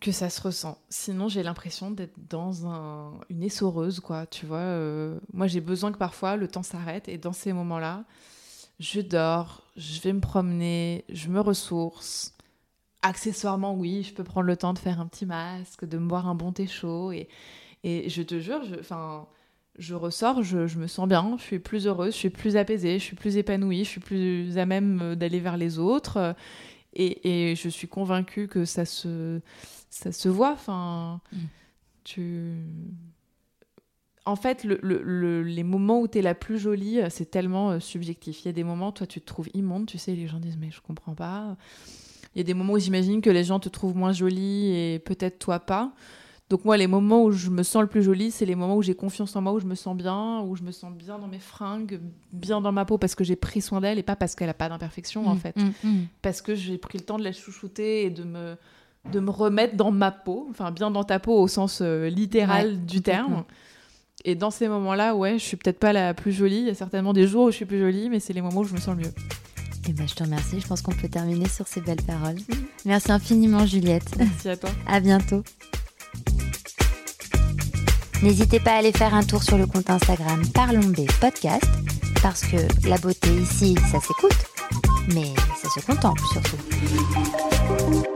que ça se ressent. Sinon, j'ai l'impression d'être dans un, une essoreuse, quoi. Tu vois, euh, moi, j'ai besoin que parfois le temps s'arrête et dans ces moments-là, je dors, je vais me promener, je me ressource. Accessoirement, oui, je peux prendre le temps de faire un petit masque, de me boire un bon thé chaud et, et je te jure, je, je ressors, je, je, me sens bien, je suis plus heureuse, je suis plus apaisée, je suis plus épanouie, je suis plus à même d'aller vers les autres. Et, et, je suis convaincue que ça se, ça se voit. Enfin, mm. tu. En fait, le, les moments où tu es la plus jolie, euh, c'est tellement euh, subjectif. Il y a des moments, toi, tu te trouves immonde, tu sais, les gens disent, mais je comprends pas. Il y a des moments où j'imagine que les gens te trouvent moins jolie et peut-être toi pas. Donc moi, les moments où je me sens le plus jolie, c'est les moments où j'ai confiance en moi, où je me sens bien, où je me sens bien dans mes fringues, bien dans ma peau parce que j'ai pris soin d'elle et pas parce qu'elle a pas d'imperfection en mm, fait. Mm, parce que j'ai pris le temps de la chouchouter et de me de me remettre dans ma peau, enfin bien dans ta peau au sens euh, littéral du terme. Et dans ces moments-là, ouais, je suis peut-être pas la plus jolie. Il y a certainement des jours où je suis plus jolie, mais c'est les moments où je me sens le mieux. Eh ben, je te remercie. Je pense qu'on peut terminer sur ces belles paroles. Merci infiniment, Juliette. Merci à toi. à bientôt. N'hésitez pas à aller faire un tour sur le compte Instagram Parlons B Podcast, parce que la beauté ici, ça s'écoute, mais ça se contemple surtout.